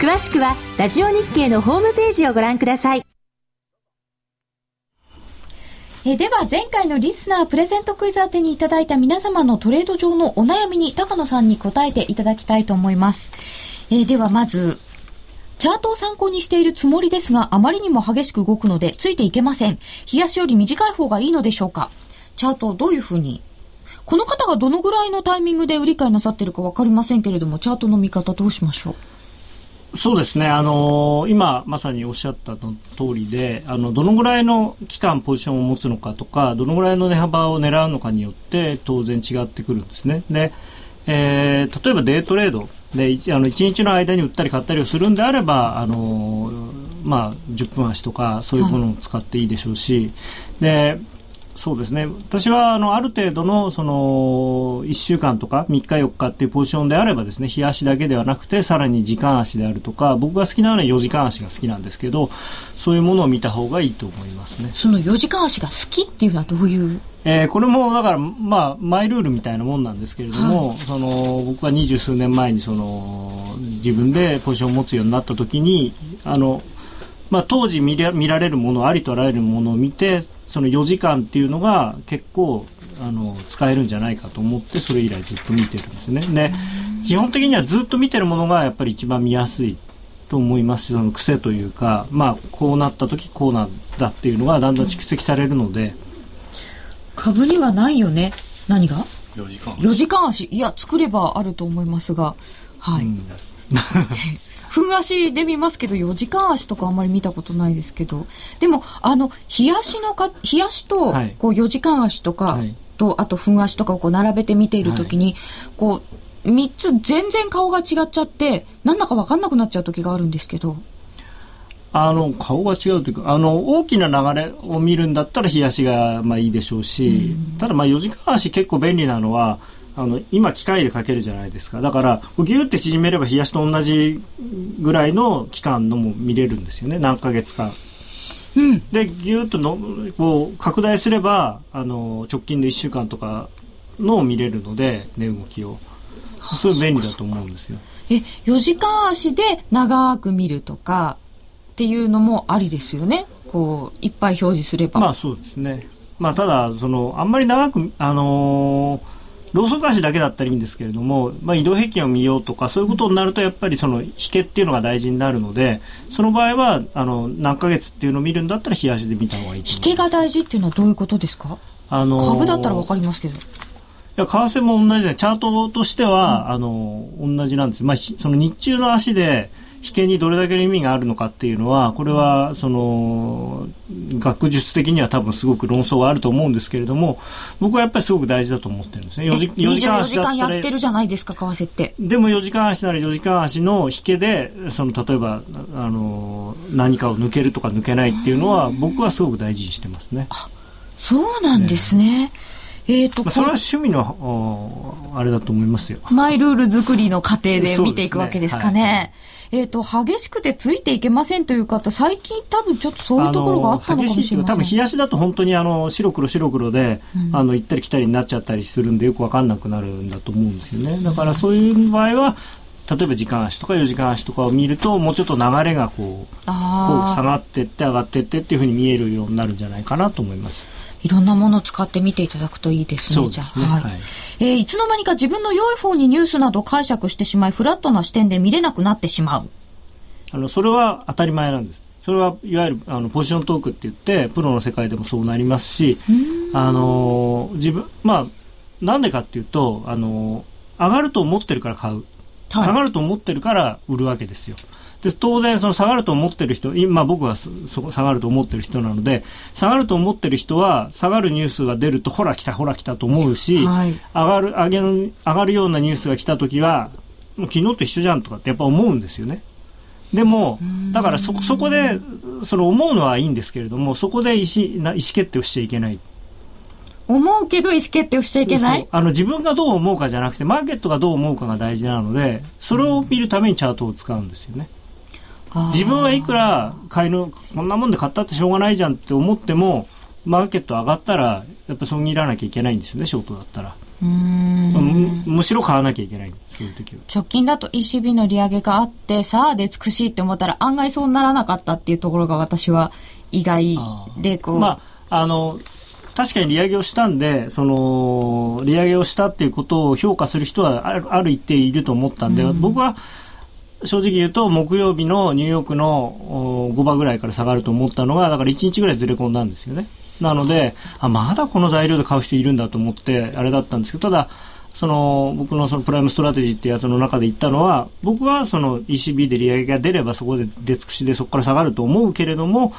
詳しくはラジオ日経のホームページをご覧ください。えでは前回のリスナープレゼントクイズ宛てにいただいた皆様のトレード上のお悩みに高野さんに答えていただきたいと思います。えではまず、チャートを参考にしているつもりですが、あまりにも激しく動くので、ついていけません。冷やしより短い方がいいのでしょうかチャートをどういうふうにこの方がどのぐらいのタイミングで売り買いなさってるかわかりませんけれども、チャートの見方どうしましょう？そうですね、あのー、今まさにおっしゃったの通りであのどのぐらいの期間ポジションを持つのかとかどのぐらいの値幅を狙うのかによって当然違ってくるんですね。で、えー、例えばデートレード。であの1日の間に売ったり買ったりをするんであればあのー、まあ、10分足とかそういうものを使っていいでしょうし、はい、でそうですね。私はあのある程度のその1週間とか3日4日っていうポジションであればですね日足だけではなくてさらに時間足であるとか僕が好きなのは4時間足が好きなんですけどそういうものを見た方がいいと思いますね。その4時間足が好きっていうのはどういう？えー、これもだから、まあ、マイルールみたいなもんなんですけれども、はい、その僕は二十数年前にその自分でポジションを持つようになった時にあのまあ、当時見見られるものありとあらゆるものを見てその4時間っていうのが結構あの使えるんじゃないかと思ってそれ以来ずっと見てるんですね。で基本的にはずっと見てるものがやっぱり一番見やすいと思いますしその癖というか、まあ、こうなった時こうなんだっていうのがだんだん蓄積されるので。株にはないよね。何が？4時間。4時間足。いや作ればあると思いますが。はい、うん 分足で見ますけど、4時間足とかあんまり見たことないですけど、でも、あの、冷やしのか、冷やしと、こう、4時間足とか、と、あと、分足とかをこう、並べて見ているときに、こう、3つ全然顔が違っちゃって、なんだか分かんなくなっちゃう時があるんですけど。あの顔が違うというかあの大きな流れを見るんだったら冷やしがまあいいでしょうし、うん、ただまあ4時間足結構便利なのはあの今機械でかけるじゃないですかだからギュって縮めれば冷やしと同じぐらいの期間のも見れるんですよね何ヶ月か。うん、でギュッとのこう拡大すればあの直近の1週間とかのを見れるので値動きをすごい便利だと思うんですよ。え4時間足で長く見るとかっていうのもありですよねこういっぱい表示すれば。まあそうですね。まあただそのあんまり長くあのーローソク足だけだったらいいんですけれども、まあ、移動平均を見ようとかそういうことになるとやっぱりその引けっていうのが大事になるのでその場合はあの何ヶ月っていうのを見るんだったら冷やしで見た方がいい引けが大事っていうのはどういうことですか、あのー、株だったら分かりますけど。いや為替も同じでチャートとしては、うん、あの同じなんです、まあ、その日中の足で引けにどれだけの意味があるのかっていうのはこれはその学術的には多分すごく論争はあると思うんですけれども僕はやっぱりすごく大事だと思ってるんですね。4時 ,4 時間足だったらやってるじゃないですか為替って。でも4時間足なら4時間足の引けでその例えばあの何かを抜けるとか抜けないっていうのは僕はすごく大事にしてますね。あそうなんですね、ね。えーと、とそれは趣味のあれだと思いますよ。マイルール作りの過程で見ていくわけですかね。えっ、と、激しくてついていけませんという方、最近多分ちょっとそういうところがあったのかもしれません。多分冷やしだと本当にあの、白黒白黒で、うん、あの、行ったり来たりになっちゃったりするんで、よくわかんなくなるんだと思うんですよね。だからそういう場合は、例えば時間足とか4時間足とかを見るともうちょっと流れがこうこう下がってって上がってってっていうふうに見えるようになるんじゃないかなと思います。いろんなものを使って見ていただくといいですね、じゃあ。はい。はい、えー、いつの間にか自分の良い方にニュースなど解釈してしまい、フラットな視点で見れなくなってしまう。あの、それは当たり前なんです。それはいわゆるあのポジショントークって言ってプロの世界でもそうなりますしあの自分まあなんでかっていうとあの上がると思ってるから買う、はい、下がると思ってるから売るわけですよ。で当然その下がると思ってる人今僕はそこ下がると思ってる人なので下がると思ってる人は下がるニュースが出るとほら来たほら来たと思うし、はい、上がる上げの上がるようなニュースが来た時はもう昨日と一緒じゃんとかってやっぱ思うんですよね。でも、だからそ、そこで、その思うのはいいんですけれども、そこで意思、意思決定をしちゃいけない。思うけど意思決定をしちゃいけない？あの自分がどう思うかじゃなくて、マーケットがどう思うかが大事なので、それを見るためにチャートを使うんですよね。自分はいくら買いのこんなもんで買ったってしょうがないじゃんって思ってもマーケット上がったらやっぱ損切らなきゃいけないんですよねショートだったら。うん。むしろ買わなきゃいけないそういう時は。直近だと ECB の利上げがあってさあ出尽くしいって思ったら案外そうならなかったっていうところが私は意外でこう。まああの確かに利上げをしたんで、その、利上げをしたっていうことを評価する人はあるある一定いると思ったんで、僕は正直言うと、木曜日のニューヨークの後場ぐらいから下がると思ったのが、だから1日ぐらいずれ込んだんですよね。なので、あ、まだこの材料で買う人いるんだと思って、あれだったんですけど、ただ、その僕のそのプライムストラテジーってやつの中で言ったのは僕はその ECB で利上げが出ればそこで出尽くしでそこから下がると思うけれども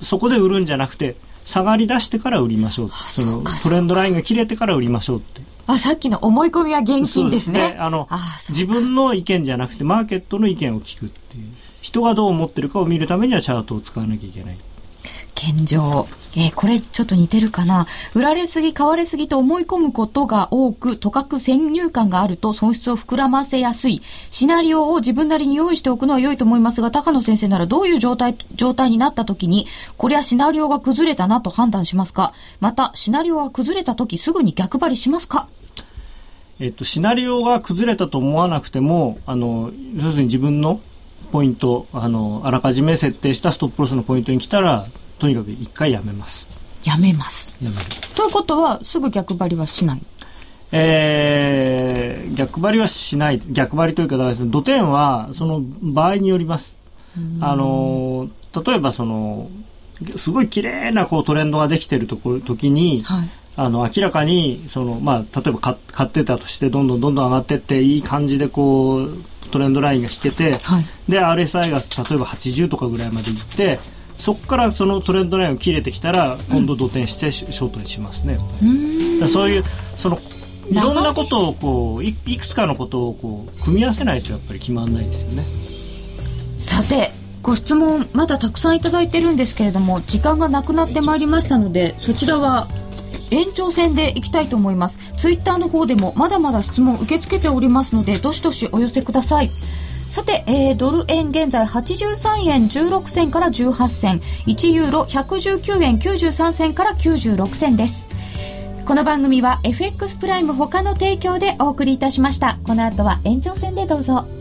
そこで売るんじゃなくて下がり出してから売りましょう。そのトレンドラインが切れてから売りましょうってあ、さっきの思い込みは現金ですね。すねあの自分の意見じゃなくて、マーケットの意見を聞くっていう。人がどう思ってるかを見るためにはチャートを使わなきゃいけない。現状。えー、これちょっと似てるかな。売られすぎ、買われすぎと思い込むことが多く、とかく先入観があると損失を膨らませやすい。シナリオを自分なりに用意しておくのは良いと思いますが、高野先生ならどういう状態、状態になった時に、これはシナリオが崩れたなと判断しますか？また、シナリオが崩れた時すぐに逆張りしますか？えっと、シナリオが崩れたと思わなくても、あの、要するに自分のポイント、あの、あらかじめ設定したストップロスのポイントに来たら、とにかく一回やめます。やめます。やめる。ということは、すぐ逆張りはしない？えー、逆張りはしない。逆張りというか、だから土点は、その場合によります。あの、例えばその、すごい綺麗なこうトレンドができてるとこ時に、はい、あの明らかにその、まあ、例えば買買ってたとしてどんどんどんどん上がっていっていい感じでこうトレンドラインが引けて、はい、で RSI が例えば80とかぐらいまでいってそこからそのトレンドラインを切れてきたら今度土点してショートにしますね、うん、そういうそのい。ろんなことをこういいくつかのことをこう組み合わせないとやっぱり決まらないですよね。さてご質問まだたくさんいただいてるんですけれども時間がなくなってまいりましたのでそちらは延長戦でいきたいと思います。ツイッターの方でもまだまだ質問受け付けておりますのでどしどしお寄せくださいさて、えー、ドル円現在83円16銭から18銭。1ユーロ119円93銭から96銭です。この番組は FX プライム他の提供でお送りいたしました。この後は延長戦でどうぞ。